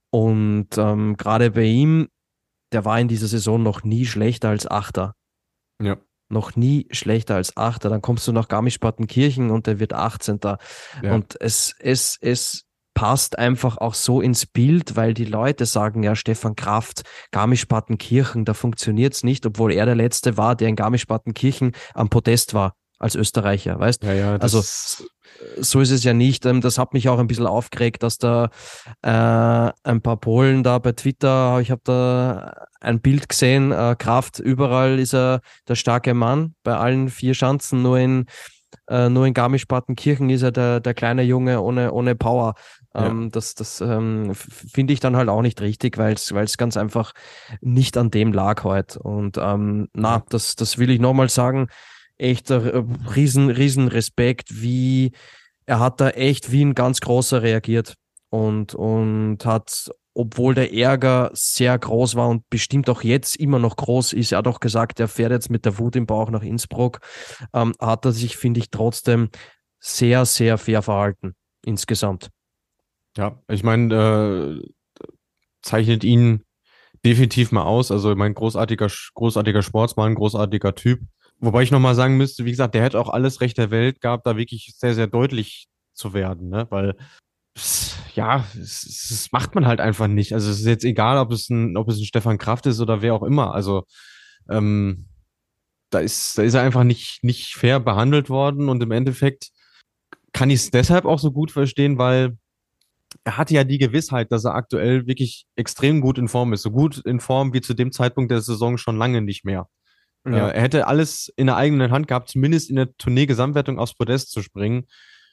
Und ähm, gerade bei ihm, der war in dieser Saison noch nie schlechter als Achter. Ja. Noch nie schlechter als Achter. Dann kommst du nach Garmisch-Partenkirchen und der wird 18. Ja. Und es, es, es passt einfach auch so ins Bild, weil die Leute sagen, ja, Stefan Kraft, Garmisch-Partenkirchen, da funktioniert's nicht, obwohl er der Letzte war, der in Garmisch-Partenkirchen am Podest war als Österreicher, weißt? Ja, ja, das, Also so ist es ja nicht. Ähm, Das hat mich auch ein bisschen aufgeregt, dass da äh, ein paar Polen da bei Twitter, ich habe da ein Bild gesehen, äh, Kraft, überall ist er der starke Mann, bei allen vier Schanzen, nur in, äh, nur in Garmisch-Partenkirchen ist er der, der kleine Junge ohne, ohne Power. Ja. Ähm, Das, das ähm, finde ich dann halt auch nicht richtig, weil es ganz einfach nicht an dem lag heute. Und ähm, na, das, das will ich nochmal sagen echt äh, riesen, riesen Respekt, wie er hat da echt wie ein ganz großer reagiert und, und hat, obwohl der Ärger sehr groß war und bestimmt auch jetzt immer noch groß ist, er hat auch gesagt, er fährt jetzt mit der Wut im Bauch nach Innsbruck, ähm, hat er sich, finde ich, trotzdem sehr, sehr fair verhalten insgesamt. Ja, ich meine, äh, zeichnet ihn definitiv mal aus. Also mein großartiger, großartiger Sportsmann, großartiger Typ. Wobei ich nochmal sagen müsste, wie gesagt, der hätte auch alles Recht der Welt gehabt, da wirklich sehr, sehr deutlich zu werden, ne? Weil es- ja, es macht man halt einfach nicht. Also es ist jetzt egal, ob es ein, ob es ein Stefan Kraft ist oder wer auch immer. Also ähm, da ist, da ist er einfach nicht, nicht fair behandelt worden und im Endeffekt kann ich es deshalb auch so gut verstehen, weil er hatte ja die Gewissheit, dass er aktuell wirklich extrem gut in Form ist. So gut in Form wie zu dem Zeitpunkt der Saison schon lange nicht mehr. Ja. Äh, er hätte alles in der eigenen Hand gehabt, zumindest in der Tournee-Gesamtwertung aufs Podest zu springen.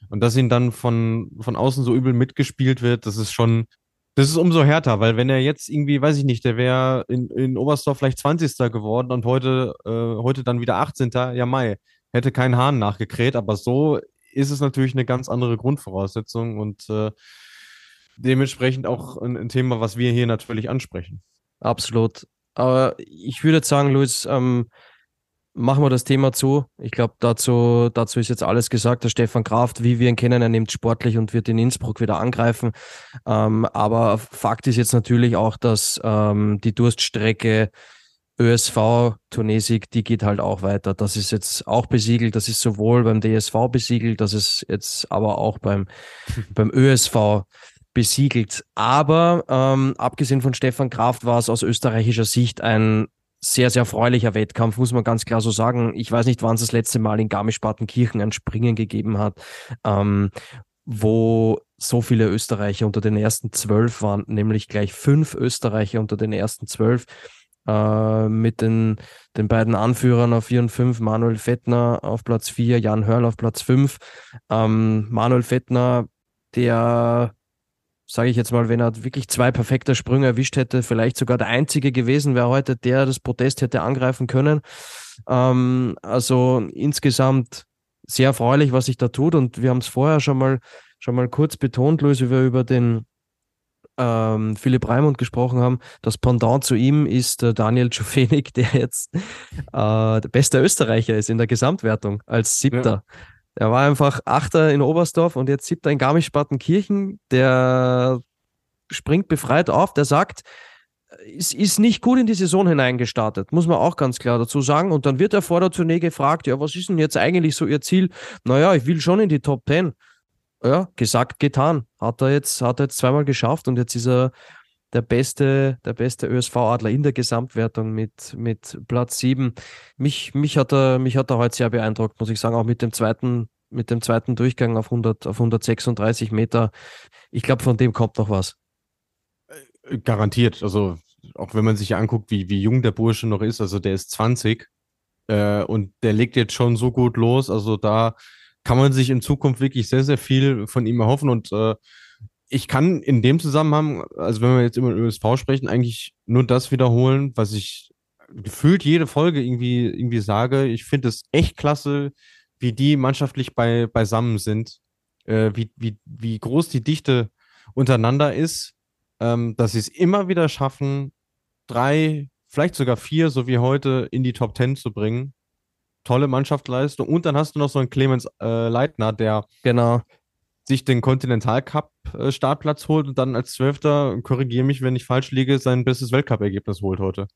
Und dass ihn dann von, von außen so übel mitgespielt wird, das ist schon, das ist umso härter, weil wenn er jetzt irgendwie, weiß ich nicht, der wäre in, in Oberstdorf vielleicht 20. geworden und heute, äh, heute dann wieder 18. Ja, Mai, hätte keinen Hahn nachgekräht, aber so ist es natürlich eine ganz andere Grundvoraussetzung und äh, dementsprechend auch ein, ein Thema, was wir hier natürlich ansprechen. Absolut. Aber ich würde sagen, Luis, ähm, machen wir das Thema zu. Ich glaube, dazu, dazu ist jetzt alles gesagt. Der Stefan Kraft, wie wir ihn kennen, er nimmt sportlich und wird in Innsbruck wieder angreifen. Ähm, aber Fakt ist jetzt natürlich auch, dass ähm, die Durststrecke ÖSV Turnesieg, die geht halt auch weiter. Das ist jetzt auch besiegelt. Das ist sowohl beim DSV besiegelt, das ist jetzt aber auch beim, beim ÖSV besiegelt. Aber ähm, abgesehen von Stefan Kraft war es aus österreichischer Sicht ein sehr, sehr erfreulicher Wettkampf, muss man ganz klar so sagen. Ich weiß nicht, wann es das letzte Mal in Garmisch-Partenkirchen ein Springen gegeben hat, ähm, wo so viele Österreicher unter den ersten zwölf waren, nämlich gleich fünf Österreicher unter den ersten zwölf. Äh, mit den, den beiden Anführern auf 4 und 5, Manuel Fettner auf Platz 4, Jan Hörl auf Platz 5. Ähm, Manuel Fettner, der sage ich jetzt mal, wenn er wirklich zwei perfekte Sprünge erwischt hätte, vielleicht sogar der einzige gewesen wäre heute, der das Protest hätte angreifen können. Ähm, also insgesamt sehr erfreulich, was sich da tut. Und wir haben es vorher schon mal, schon mal kurz betont, Luis, wie wir über den ähm, Philipp Raimund gesprochen haben. Das Pendant zu ihm ist äh, Daniel Czufenik, der jetzt äh, der beste Österreicher ist in der Gesamtwertung als Siebter. Ja. Er war einfach Achter in Oberstdorf und jetzt Siebter in Garmisch-Partenkirchen. Der springt befreit auf, der sagt, ist, ist nicht gut in die Saison hineingestartet, muss man auch ganz klar dazu sagen. Und dann wird er vor der Tournee gefragt, ja, was ist denn jetzt eigentlich so Ihr Ziel? Naja, ich will schon in die Top 10. Ja, gesagt, getan. Hat er jetzt, hat er jetzt zweimal geschafft und jetzt ist er der beste, der beste ÖSV-Adler in der Gesamtwertung mit, mit Platz 7. Mich, mich, hat er, mich hat er heute sehr beeindruckt, muss ich sagen, auch mit dem zweiten, mit dem zweiten Durchgang auf, 100, auf 136 Meter. Ich glaube, von dem kommt noch was. Äh, garantiert. Also, auch wenn man sich anguckt, wie, wie jung der Bursche noch ist, also der ist 20 äh, und der legt jetzt schon so gut los. Also, da kann man sich in Zukunft wirklich sehr, sehr viel von ihm erhoffen und äh, ich kann in dem Zusammenhang, also wenn wir jetzt über ÖSV sprechen, eigentlich nur das wiederholen, was ich gefühlt jede Folge irgendwie, irgendwie sage. Ich finde es echt klasse, wie die mannschaftlich bei, beisammen sind, äh, wie, wie, wie groß die Dichte untereinander ist, ähm, dass sie es immer wieder schaffen, drei, vielleicht sogar vier, so wie heute, in die Top Ten zu bringen. Tolle Mannschaftsleistung. Und dann hast du noch so einen Clemens äh, Leitner, der genau sich den Continental Cup Startplatz holt und dann als Zwölfter, korrigiere mich, wenn ich falsch liege, sein bestes Weltcup-Ergebnis holt heute.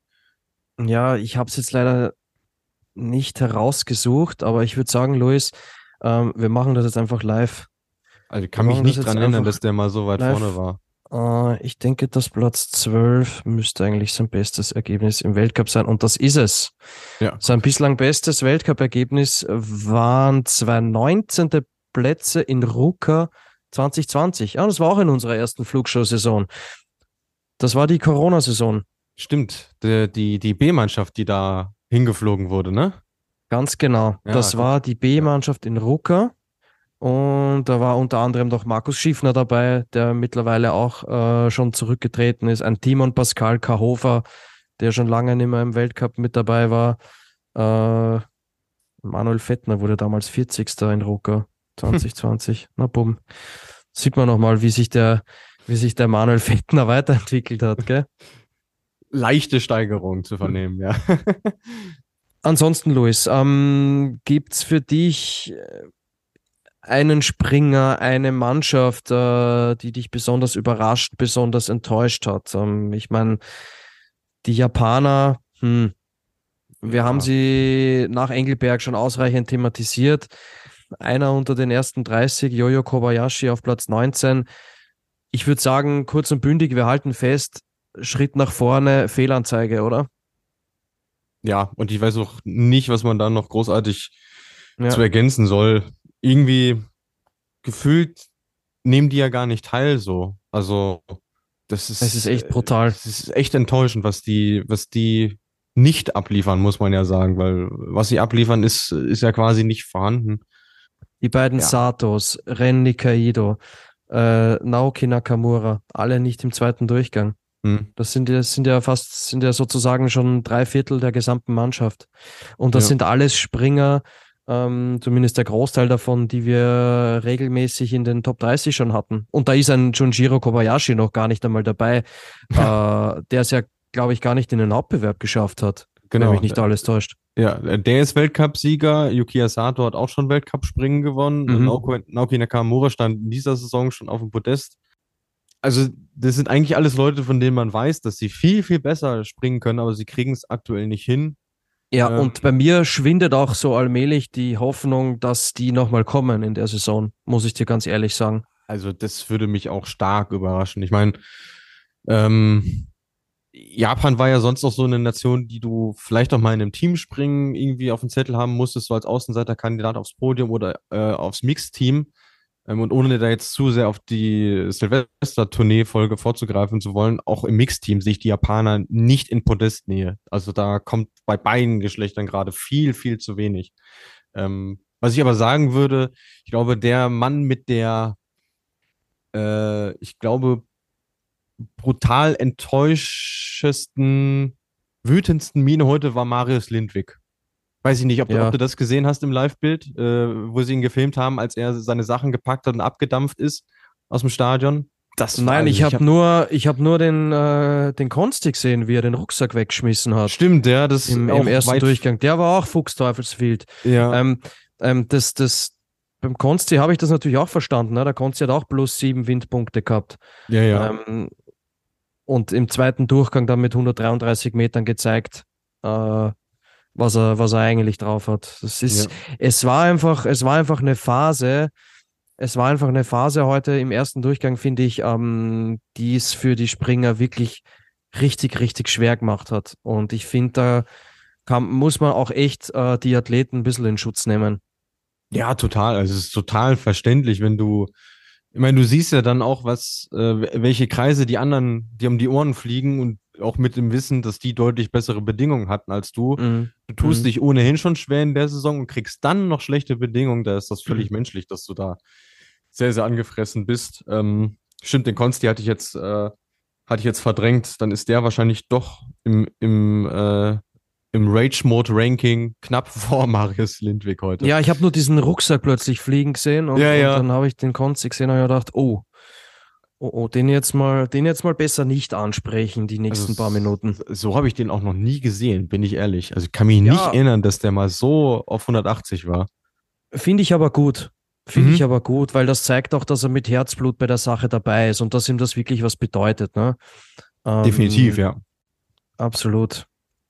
Ja, ich habe es jetzt leider nicht herausgesucht, aber ich würde sagen, Luis, ähm, wir machen das jetzt einfach live. Also ich kann mich nicht daran erinnern, dass der mal so weit live. vorne war. Äh, ich denke, dass Platz 12 müsste eigentlich sein bestes Ergebnis im Weltcup sein und das ist es. Ja. Sein bislang bestes Weltcup-Ergebnis waren zwei 19. Plätze in Ruka 2020. Ja, das war auch in unserer ersten Flugshow-Saison. Das war die Corona-Saison. Stimmt, die, die, die B-Mannschaft, die da hingeflogen wurde, ne? Ganz genau. Ja, das war die B-Mannschaft in Ruka. Und da war unter anderem noch Markus Schiffner dabei, der mittlerweile auch äh, schon zurückgetreten ist. Ein Timon Pascal Kahofer, der schon lange nicht mehr im Weltcup mit dabei war. Äh, Manuel Fettner wurde damals 40. in Ruka. 2020. Na bumm. Sieht man nochmal, wie sich der, wie sich der Manuel Fettner weiterentwickelt hat, gell? Leichte Steigerung zu vernehmen, ja. Ansonsten, Luis, ähm, gibt es für dich äh, einen Springer, eine Mannschaft, äh, die dich besonders überrascht, besonders enttäuscht hat? Ähm, ich meine, die Japaner, hm, wir ja. haben sie nach Engelberg schon ausreichend thematisiert einer unter den ersten 30, Jojo Kobayashi auf Platz 19. Ich würde sagen, kurz und bündig, wir halten fest, Schritt nach vorne, Fehlanzeige, oder? Ja, und ich weiß auch nicht, was man da noch großartig ja. zu ergänzen soll. Irgendwie gefühlt nehmen die ja gar nicht teil so. Also das ist, es ist echt brutal. Es ist echt enttäuschend, was die, was die nicht abliefern, muss man ja sagen, weil was sie abliefern, ist, ist ja quasi nicht vorhanden. Die beiden ja. Satos, Ren Nikaido, äh, Naoki Nakamura, alle nicht im zweiten Durchgang. Hm. Das sind, das sind ja fast, sind ja sozusagen schon drei Viertel der gesamten Mannschaft. Und das ja. sind alles Springer, ähm, zumindest der Großteil davon, die wir regelmäßig in den Top 30 schon hatten. Und da ist ein Junjiro Kobayashi noch gar nicht einmal dabei, äh, der es ja, glaube ich, gar nicht in den Hauptbewerb geschafft hat. Genau. Wenn mich nicht alles täuscht. Ja, der ist Weltcup-Sieger. Yuki Sato hat auch schon Weltcup-Springen gewonnen. Mhm. Naoki, Naoki Nakamura stand in dieser Saison schon auf dem Podest. Also, das sind eigentlich alles Leute, von denen man weiß, dass sie viel, viel besser springen können, aber sie kriegen es aktuell nicht hin. Ja, ähm, und bei mir schwindet auch so allmählich die Hoffnung, dass die nochmal kommen in der Saison, muss ich dir ganz ehrlich sagen. Also, das würde mich auch stark überraschen. Ich meine, ähm, Japan war ja sonst noch so eine Nation, die du vielleicht auch mal in einem Teamspringen irgendwie auf den Zettel haben musstest, so als Außenseiterkandidat aufs Podium oder äh, aufs Mixteam. Ähm, und ohne da jetzt zu sehr auf die Silvester-Tournee-Folge vorzugreifen zu wollen, auch im Mixteam sehe ich die Japaner nicht in Podestnähe. Also da kommt bei beiden Geschlechtern gerade viel, viel zu wenig. Ähm, was ich aber sagen würde, ich glaube, der Mann mit der, äh, ich glaube, brutal enttäuschesten, wütendsten Miene heute war Marius Lindwig. Weiß ich nicht, ob, ja. du, ob du, das gesehen hast im Live-Bild, äh, wo sie ihn gefilmt haben, als er seine Sachen gepackt hat und abgedampft ist aus dem Stadion. Das Nein, also, ich habe hab nur, ich hab nur den, äh, den Konsti gesehen, wie er den Rucksack weggeschmissen hat. Stimmt, ja, das im, im ersten Durchgang. Der war auch Fuchsteufelswild. Ja. Ähm, ähm, das, das, beim Konsti habe ich das natürlich auch verstanden. Ne? Der Konsti hat auch plus sieben Windpunkte gehabt. Ja, ja. Ähm, und im zweiten Durchgang dann mit 133 Metern gezeigt, äh, was er, was er eigentlich drauf hat. Das ist, ja. es war einfach, es war einfach eine Phase, es war einfach eine Phase heute im ersten Durchgang, finde ich, ähm, die es für die Springer wirklich richtig, richtig schwer gemacht hat. Und ich finde, da kann, muss man auch echt äh, die Athleten ein bisschen in Schutz nehmen. Ja, total. Also es ist total verständlich, wenn du, ich meine, du siehst ja dann auch, was, äh, welche Kreise die anderen, die um die Ohren fliegen und auch mit dem Wissen, dass die deutlich bessere Bedingungen hatten als du. Mhm. Du tust mhm. dich ohnehin schon schwer in der Saison und kriegst dann noch schlechte Bedingungen. Da ist das völlig mhm. menschlich, dass du da sehr, sehr angefressen bist. Ähm, stimmt, den Konsti hatte ich jetzt, äh, hatte ich jetzt verdrängt. Dann ist der wahrscheinlich doch im, im, äh, im Rage-Mode-Ranking knapp vor Marius Lindwig heute. Ja, ich habe nur diesen Rucksack plötzlich fliegen sehen und, ja, ja. und dann habe ich den Konsti gesehen und gedacht, oh, Oh, oh, den jetzt mal, den jetzt mal besser nicht ansprechen, die nächsten also, paar Minuten. So habe ich den auch noch nie gesehen, bin ich ehrlich. Also ich kann mich ja. nicht erinnern, dass der mal so auf 180 war. Finde ich aber gut. Finde mhm. ich aber gut, weil das zeigt auch, dass er mit Herzblut bei der Sache dabei ist und dass ihm das wirklich was bedeutet. Ne? Ähm, Definitiv, ja. Absolut.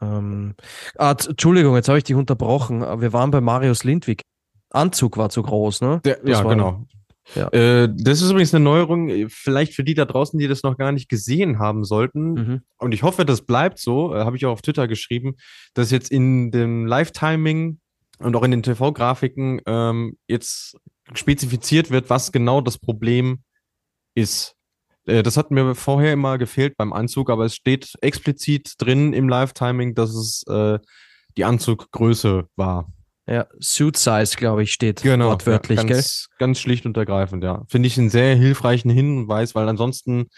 Ähm, ah, Entschuldigung, jetzt habe ich dich unterbrochen. Wir waren bei Marius Lindwig. Anzug war zu groß, ne? Der, ja, genau. Ja. Äh, das ist übrigens eine Neuerung, äh, vielleicht für die da draußen, die das noch gar nicht gesehen haben sollten. Mhm. Und ich hoffe, das bleibt so, äh, habe ich auch auf Twitter geschrieben, dass jetzt in dem Live-Timing und auch in den TV-Grafiken ähm, jetzt spezifiziert wird, was genau das Problem ist. Äh, das hat mir vorher immer gefehlt beim Anzug, aber es steht explizit drin im Live-Timing, dass es äh, die Anzuggröße war. Ja, Suit Size, glaube ich, steht genau, wortwörtlich, ja, ganz, gell? Ganz schlicht und ergreifend, ja. Finde ich einen sehr hilfreichen Hinweis, weil ansonsten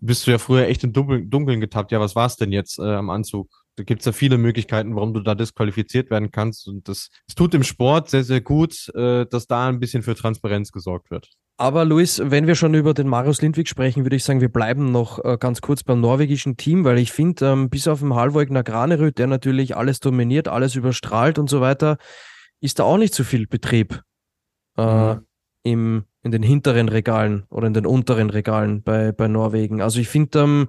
bist du ja früher echt im Dunkeln getappt. Ja, was war es denn jetzt äh, am Anzug? Da gibt es ja viele Möglichkeiten, warum du da disqualifiziert werden kannst. Und das, das tut im Sport sehr, sehr gut, äh, dass da ein bisschen für Transparenz gesorgt wird. Aber Luis, wenn wir schon über den Marius Lindwig sprechen, würde ich sagen, wir bleiben noch äh, ganz kurz beim norwegischen Team, weil ich finde, ähm, bis auf den Halvor Graneröd, der natürlich alles dominiert, alles überstrahlt und so weiter, ist da auch nicht so viel Betrieb äh, mhm. im, in den hinteren Regalen oder in den unteren Regalen bei, bei Norwegen. Also ich finde, ähm,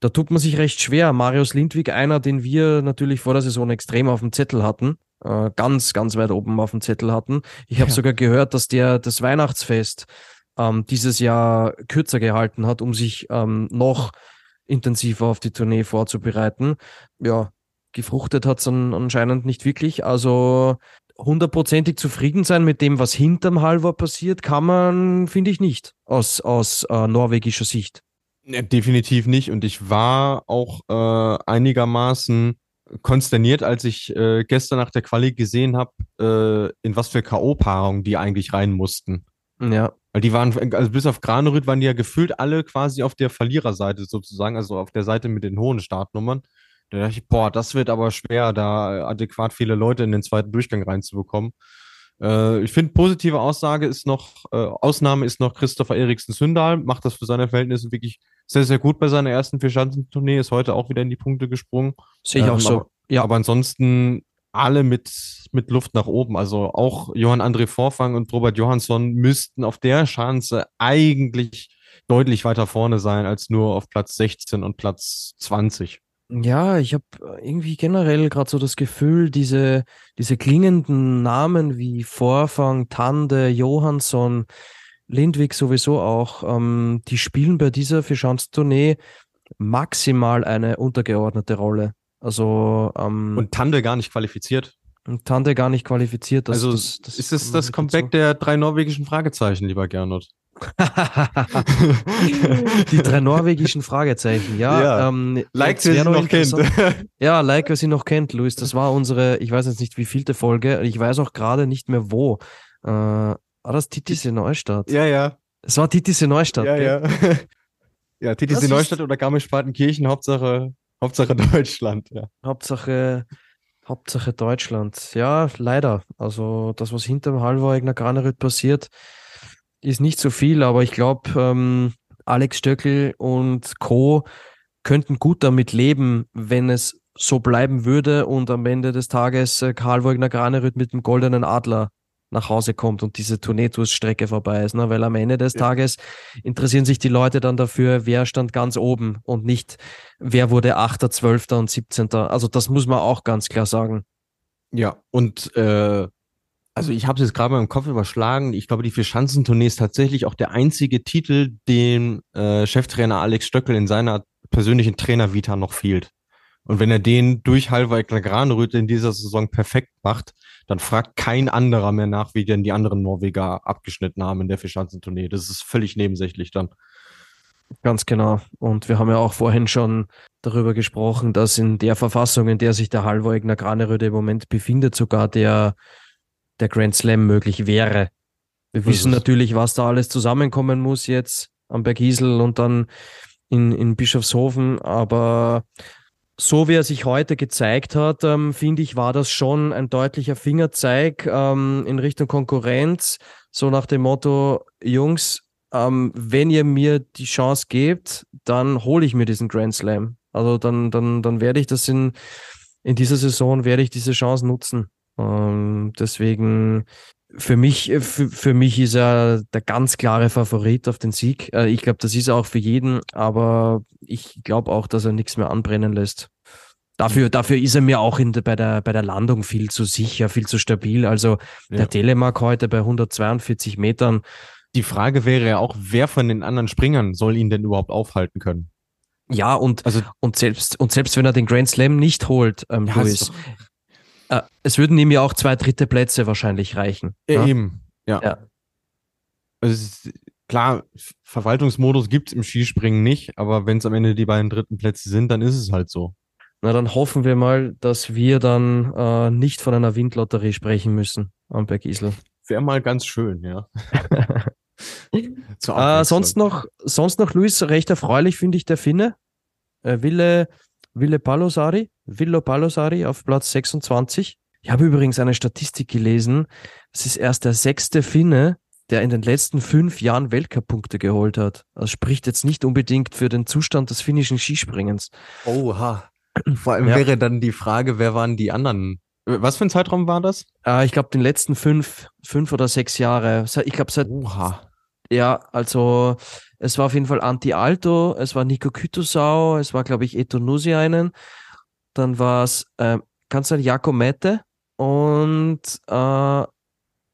da tut man sich recht schwer. Marius Lindwig, einer, den wir natürlich vor der Saison extrem auf dem Zettel hatten, äh, ganz, ganz weit oben auf dem Zettel hatten. Ich habe ja. sogar gehört, dass der das Weihnachtsfest ähm, dieses Jahr kürzer gehalten hat, um sich ähm, noch intensiver auf die Tournee vorzubereiten. Ja, gefruchtet hat es an, anscheinend nicht wirklich. Also hundertprozentig zufrieden sein mit dem, was hinterm Halvor passiert, kann man, finde ich, nicht aus, aus äh, norwegischer Sicht. Ja, definitiv nicht. Und ich war auch äh, einigermaßen konsterniert, als ich äh, gestern nach der Quali gesehen habe, äh, in was für K.O.-Paarungen die eigentlich rein mussten. Ja. Weil die waren, also bis auf Granerüt waren die ja gefühlt alle quasi auf der Verliererseite sozusagen, also auf der Seite mit den hohen Startnummern. Da dachte ich, boah, das wird aber schwer, da adäquat viele Leute in den zweiten Durchgang reinzubekommen. Äh, ich finde, positive Aussage ist noch, äh, Ausnahme ist noch Christopher Eriksen Sündal, macht das für seine Verhältnisse wirklich sehr, sehr gut bei seiner ersten Vierschanzentournee, ist heute auch wieder in die Punkte gesprungen. Sehe ich ähm, auch so. Aber, ja. aber ansonsten alle mit, mit Luft nach oben. Also auch Johann André Vorfang und Robert Johansson müssten auf der Chance eigentlich deutlich weiter vorne sein als nur auf Platz 16 und Platz 20. Ja, ich habe irgendwie generell gerade so das Gefühl, diese, diese klingenden Namen wie Vorfang, Tande, Johansson, Lindwig sowieso auch, ähm, die spielen bei dieser Vierschanzentournee maximal eine untergeordnete Rolle. Also ähm, und Tande gar nicht qualifiziert. Und Tande gar nicht qualifiziert. Das, also das, das ist es das Comeback so. der drei norwegischen Fragezeichen, lieber Gernot? die drei norwegischen Fragezeichen, ja. ja. Ähm, like, wer sie noch kennt. ja, like, wer sie noch kennt, Luis. Das war unsere, ich weiß jetzt nicht, wie vielte Folge. Ich weiß auch gerade nicht mehr wo. Äh, war das Titis in Neustadt? Ja, ja. Es war Titis in Neustadt. Ja, ja. ja, Titis in Neustadt oder Garmisch-Partenkirchen, Hauptsache, Hauptsache Deutschland. Ja. Hauptsache, Hauptsache Deutschland. Ja, leider. Also das, was hinter dem Halvor Granerüt passiert, ist nicht so viel, aber ich glaube, ähm, Alex Stöckel und Co. könnten gut damit leben, wenn es so bleiben würde und am Ende des Tages äh, Karl Wagner Granerüt mit dem goldenen Adler nach Hause kommt und diese Tourneetours-Strecke vorbei ist. Ne? Weil am Ende des ja. Tages interessieren sich die Leute dann dafür, wer stand ganz oben und nicht, wer wurde 8., 12. und 17. Also das muss man auch ganz klar sagen. Ja, und äh, also ich habe es jetzt gerade mal im Kopf überschlagen. Ich glaube, die Vier-Schanzentournee ist tatsächlich auch der einzige Titel, den äh, Cheftrainer Alex Stöckel in seiner persönlichen Trainer-Vita noch fehlt. Und wenn er den durch Halvard Granröte in dieser Saison perfekt macht, dann fragt kein anderer mehr nach, wie denn die anderen Norweger abgeschnitten haben in der Vierschanzentournee. Das ist völlig nebensächlich dann. Ganz genau. Und wir haben ja auch vorhin schon darüber gesprochen, dass in der Verfassung, in der sich der Halvor Graneröde im Moment befindet, sogar der, der Grand Slam möglich wäre. Wir wissen natürlich, was da alles zusammenkommen muss jetzt am Bergisel und dann in, in Bischofshofen, aber so wie er sich heute gezeigt hat, ähm, finde ich, war das schon ein deutlicher Fingerzeig ähm, in Richtung Konkurrenz. So nach dem Motto, Jungs, ähm, wenn ihr mir die Chance gebt, dann hole ich mir diesen Grand Slam. Also dann, dann, dann werde ich das in, in dieser Saison, werde ich diese Chance nutzen. Ähm, deswegen für mich, äh, für, für, mich ist er der ganz klare Favorit auf den Sieg. Äh, ich glaube, das ist er auch für jeden, aber ich glaube auch, dass er nichts mehr anbrennen lässt. Dafür, dafür ist er mir auch in, bei, der, bei der Landung viel zu sicher, viel zu stabil. Also ja. der Telemark heute bei 142 Metern. Die Frage wäre ja auch, wer von den anderen Springern soll ihn denn überhaupt aufhalten können? Ja, und, also, und, selbst, und selbst wenn er den Grand Slam nicht holt, ähm, ja, Luis, äh, es würden ihm ja auch zwei dritte Plätze wahrscheinlich reichen. Ja, ja? Eben, ja. ja. Also ist, klar, Verwaltungsmodus gibt es im Skispringen nicht, aber wenn es am Ende die beiden dritten Plätze sind, dann ist es halt so. Na, dann hoffen wir mal, dass wir dann äh, nicht von einer Windlotterie sprechen müssen am Bergisel. Wäre mal ganz schön, ja. äh, sonst noch, sonst noch, Luis, recht erfreulich finde ich der Finne. Äh, Wille, Wille Palosari, Villo Palosari auf Platz 26. Ich habe übrigens eine Statistik gelesen. Es ist erst der sechste Finne, der in den letzten fünf Jahren Weltcup-Punkte geholt hat. Das spricht jetzt nicht unbedingt für den Zustand des finnischen Skispringens. Oha. Vor allem ja. wäre dann die Frage, wer waren die anderen? Was für ein Zeitraum war das? Äh, ich glaube, den letzten fünf, fünf oder sechs Jahre. Ich glaube, seit. Oha. Ja, also es war auf jeden Fall Anti Alto, es war Nico Kytusau, es war, glaube ich, Eto Nusiainen. Dann war es, äh, sagen, Jakomete und äh,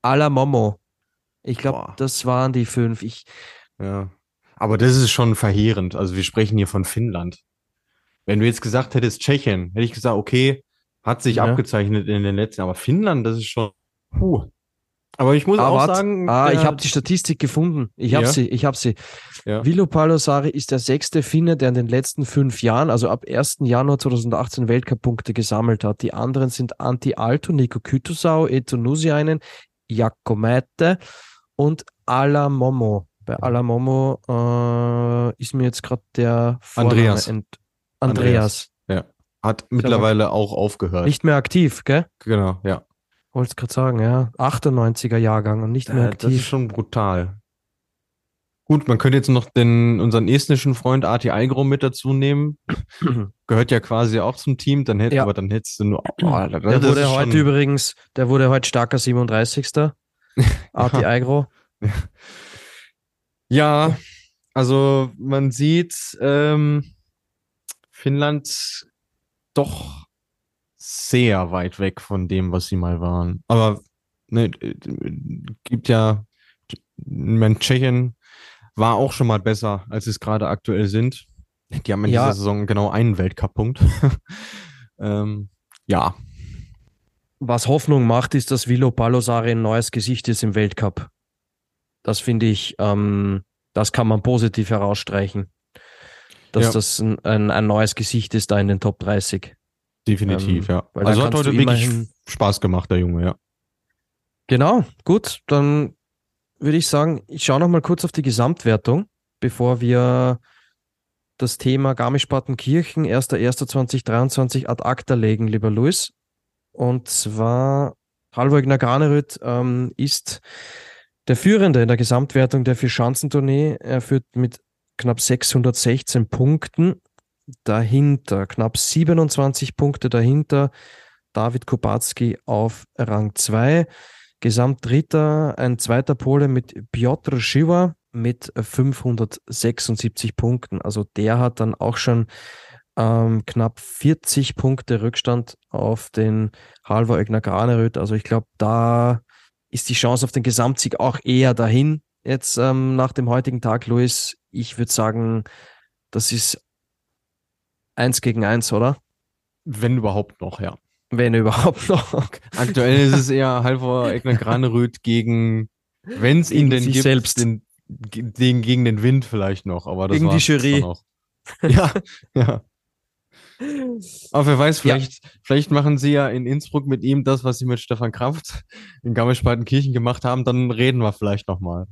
Ala Momo. Ich glaube, das waren die fünf. Ich, ja. Aber das ist schon verheerend. Also wir sprechen hier von Finnland. Wenn du jetzt gesagt hättest Tschechien, hätte ich gesagt, okay, hat sich ja. abgezeichnet in den letzten, aber Finnland, das ist schon. Puh. Aber ich muss ah, auch wart, sagen. Ah, ich habe die Statistik gefunden. Ich habe ja. sie, ich habe sie. Ja. Vilo Palosari ist der sechste Finne, der in den letzten fünf Jahren, also ab 1. Januar 2018 Weltcup-Punkte gesammelt hat. Die anderen sind Anti Alto, Nico Kytusau, Eto Nusiainen, Jakomete und Ala Momo. Bei Ala Momo äh, ist mir jetzt gerade der Vorname Andreas. Andreas. Andreas. Ja. Hat mittlerweile auch aufgehört. Nicht mehr aktiv, gell? Genau, ja. Wollte es gerade sagen, ja. 98er Jahrgang und nicht mehr aktiv. Das ist schon brutal. Gut, man könnte jetzt noch den, unseren estnischen Freund Arti Aigro mit dazu nehmen. Gehört ja quasi auch zum Team, dann hätte, ja. aber dann hättest du nur. Oh, der wurde heute übrigens, der wurde heute starker 37. Arti Aigro. Ja, also man sieht, ähm, Finnland doch sehr weit weg von dem, was sie mal waren. Aber ne, gibt ja, mein Tschechien war auch schon mal besser, als es gerade aktuell sind. Die haben in ja. dieser Saison genau einen Weltcup-Punkt. ähm, ja. Was Hoffnung macht, ist, dass Vilo Palosari ein neues Gesicht ist im Weltcup. Das finde ich, ähm, das kann man positiv herausstreichen dass ja. das ein, ein, ein, neues Gesicht ist da in den Top 30. Definitiv, ähm, ja. Also hat heute wirklich Spaß gemacht, der Junge, ja. Genau, gut, dann würde ich sagen, ich schaue noch mal kurz auf die Gesamtwertung, bevor wir das Thema Garmisch-Partenkirchen 1.1.2023 ad acta legen, lieber Luis. Und zwar Halvor Granerüth ähm, ist der Führende in der Gesamtwertung der Vier-Schanzentournee. Er führt mit knapp 616 Punkten. Dahinter knapp 27 Punkte dahinter David Kubacki auf Rang 2. Gesamtdritter, ein zweiter Pole mit Piotr Shiva mit 576 Punkten. Also der hat dann auch schon ähm, knapp 40 Punkte Rückstand auf den Halvor Egner Graneröd. Also ich glaube, da ist die Chance auf den Gesamtsieg auch eher dahin. Jetzt ähm, nach dem heutigen Tag, Luis, ich würde sagen, das ist eins gegen eins, oder? Wenn überhaupt noch, ja. Wenn überhaupt noch. Aktuell ist es eher Halvor Egner Graneröd gegen, wenn es ihn denn gibt, selbst. Den, den, gegen den Wind vielleicht noch. Aber das gegen die Jury. ja, ja. Aber wer weiß, vielleicht, ja. vielleicht machen sie ja in Innsbruck mit ihm das, was sie mit Stefan Kraft in Garmisch-Partenkirchen gemacht haben, dann reden wir vielleicht nochmal.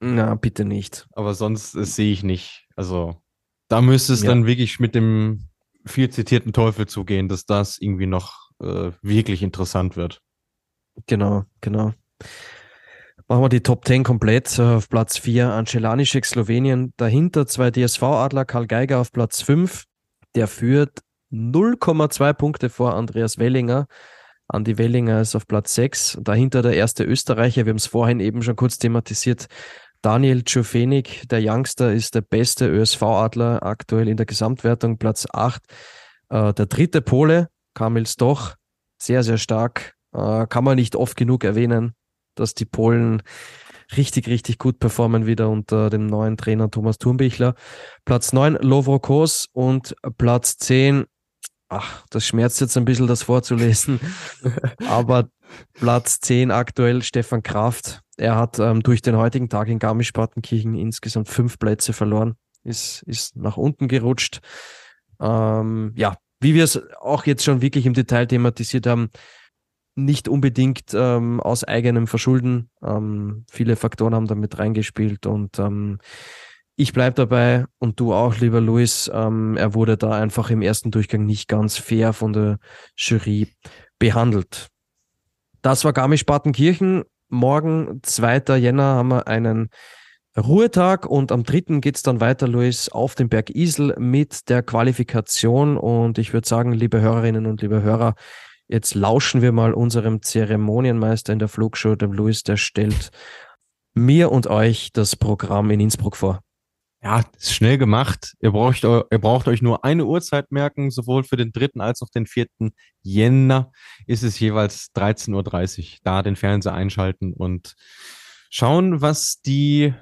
Na, bitte nicht. Aber sonst äh, sehe ich nicht. Also, da müsste es ja. dann wirklich mit dem viel zitierten Teufel zugehen, dass das irgendwie noch äh, wirklich interessant wird. Genau, genau. Machen wir die Top 10 komplett. Auf Platz 4 Ancelanischek Slowenien. Dahinter zwei DSV-Adler, Karl Geiger auf Platz 5. Der führt 0,2 Punkte vor Andreas Wellinger. Andi Wellinger ist auf Platz 6. Dahinter der erste Österreicher. Wir haben es vorhin eben schon kurz thematisiert. Daniel Czufenig, der Youngster, ist der beste ÖSV-Adler aktuell in der Gesamtwertung, Platz 8. Äh, der dritte Pole, Kamil Stoch, sehr, sehr stark. Äh, kann man nicht oft genug erwähnen, dass die Polen richtig, richtig gut performen wieder unter dem neuen Trainer Thomas Thurmbichler. Platz 9 Lovro Kos und Platz 10, ach, das schmerzt jetzt ein bisschen, das vorzulesen, aber Platz 10 aktuell Stefan Kraft. Er hat ähm, durch den heutigen Tag in Garmisch-Partenkirchen insgesamt fünf Plätze verloren, ist, ist nach unten gerutscht. Ähm, ja, wie wir es auch jetzt schon wirklich im Detail thematisiert haben, nicht unbedingt ähm, aus eigenem Verschulden. Ähm, viele Faktoren haben damit reingespielt und ähm, ich bleibe dabei und du auch, lieber Luis. Ähm, er wurde da einfach im ersten Durchgang nicht ganz fair von der Jury behandelt. Das war Garmisch-Partenkirchen. Morgen, 2. Jänner, haben wir einen Ruhetag und am 3. geht es dann weiter, Luis, auf den Berg Isel mit der Qualifikation. Und ich würde sagen, liebe Hörerinnen und liebe Hörer, Jetzt lauschen wir mal unserem Zeremonienmeister in der Flugshow, dem Luis, der stellt mir und euch das Programm in Innsbruck vor. Ja, ist schnell gemacht. Ihr braucht, ihr braucht euch nur eine Uhrzeit merken, sowohl für den dritten als auch den vierten Jänner ist es jeweils 13.30 Uhr. Da den Fernseher einschalten und schauen, was die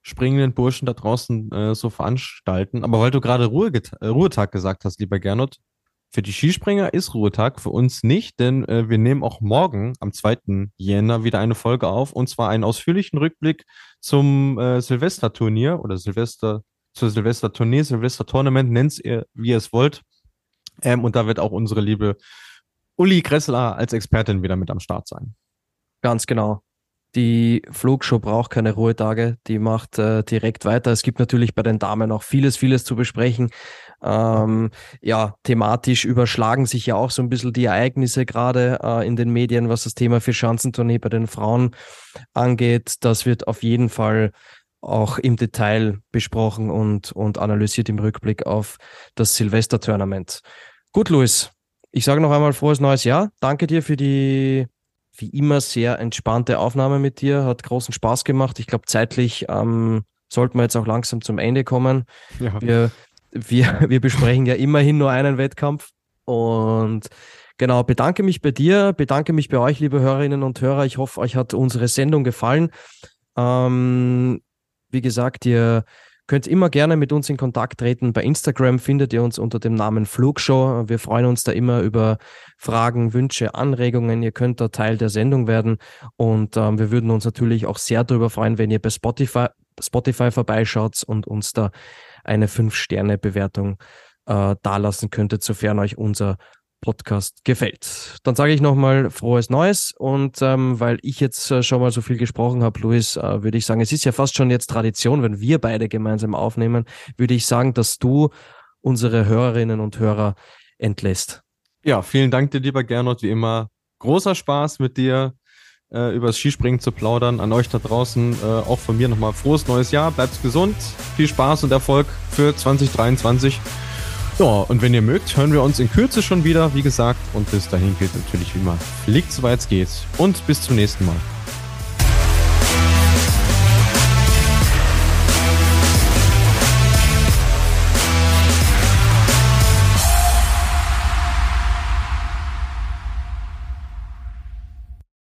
springenden Burschen da draußen äh, so veranstalten. Aber weil du gerade Ruhe äh, Ruhetag gesagt hast, lieber Gernot, für die Skispringer ist Ruhetag, für uns nicht, denn äh, wir nehmen auch morgen am 2. Jänner wieder eine Folge auf und zwar einen ausführlichen Rückblick zum äh, Silvesterturnier oder Silvester, zur Silvestertournee, Silvester-Tournament, nennt ihr, wie ihr es wollt. Ähm, und da wird auch unsere liebe Uli Kressler als Expertin wieder mit am Start sein. Ganz genau. Die Flugshow braucht keine Ruhetage, die macht äh, direkt weiter. Es gibt natürlich bei den Damen auch vieles, vieles zu besprechen. Ähm, ja, thematisch überschlagen sich ja auch so ein bisschen die Ereignisse gerade äh, in den Medien, was das Thema für Schanzentournee bei den Frauen angeht. Das wird auf jeden Fall auch im Detail besprochen und, und analysiert im Rückblick auf das Silvester-Tournament. Gut, Luis, ich sage noch einmal frohes neues Jahr. Danke dir für die wie immer sehr entspannte Aufnahme mit dir. Hat großen Spaß gemacht. Ich glaube, zeitlich ähm, sollten wir jetzt auch langsam zum Ende kommen. Ja. Wir, wir, wir besprechen ja immerhin nur einen Wettkampf. Und genau, bedanke mich bei dir, bedanke mich bei euch, liebe Hörerinnen und Hörer. Ich hoffe, euch hat unsere Sendung gefallen. Ähm, wie gesagt, ihr könnt immer gerne mit uns in Kontakt treten. Bei Instagram findet ihr uns unter dem Namen Flugshow. Wir freuen uns da immer über Fragen, Wünsche, Anregungen. Ihr könnt da Teil der Sendung werden. Und ähm, wir würden uns natürlich auch sehr darüber freuen, wenn ihr bei Spotify, Spotify vorbeischaut und uns da eine 5-Sterne-Bewertung äh, dalassen könntet, sofern euch unser Podcast gefällt. Dann sage ich nochmal frohes Neues und ähm, weil ich jetzt äh, schon mal so viel gesprochen habe, Luis, äh, würde ich sagen, es ist ja fast schon jetzt Tradition, wenn wir beide gemeinsam aufnehmen, würde ich sagen, dass du unsere Hörerinnen und Hörer entlässt. Ja, vielen Dank dir, lieber Gernot, wie immer. Großer Spaß mit dir äh, über das Skispringen zu plaudern. An euch da draußen äh, auch von mir nochmal frohes neues Jahr. Bleibt gesund, viel Spaß und Erfolg für 2023. Ja, und wenn ihr mögt, hören wir uns in Kürze schon wieder, wie gesagt. Und bis dahin gilt natürlich wie immer, fliegt soweit es geht. Und bis zum nächsten Mal.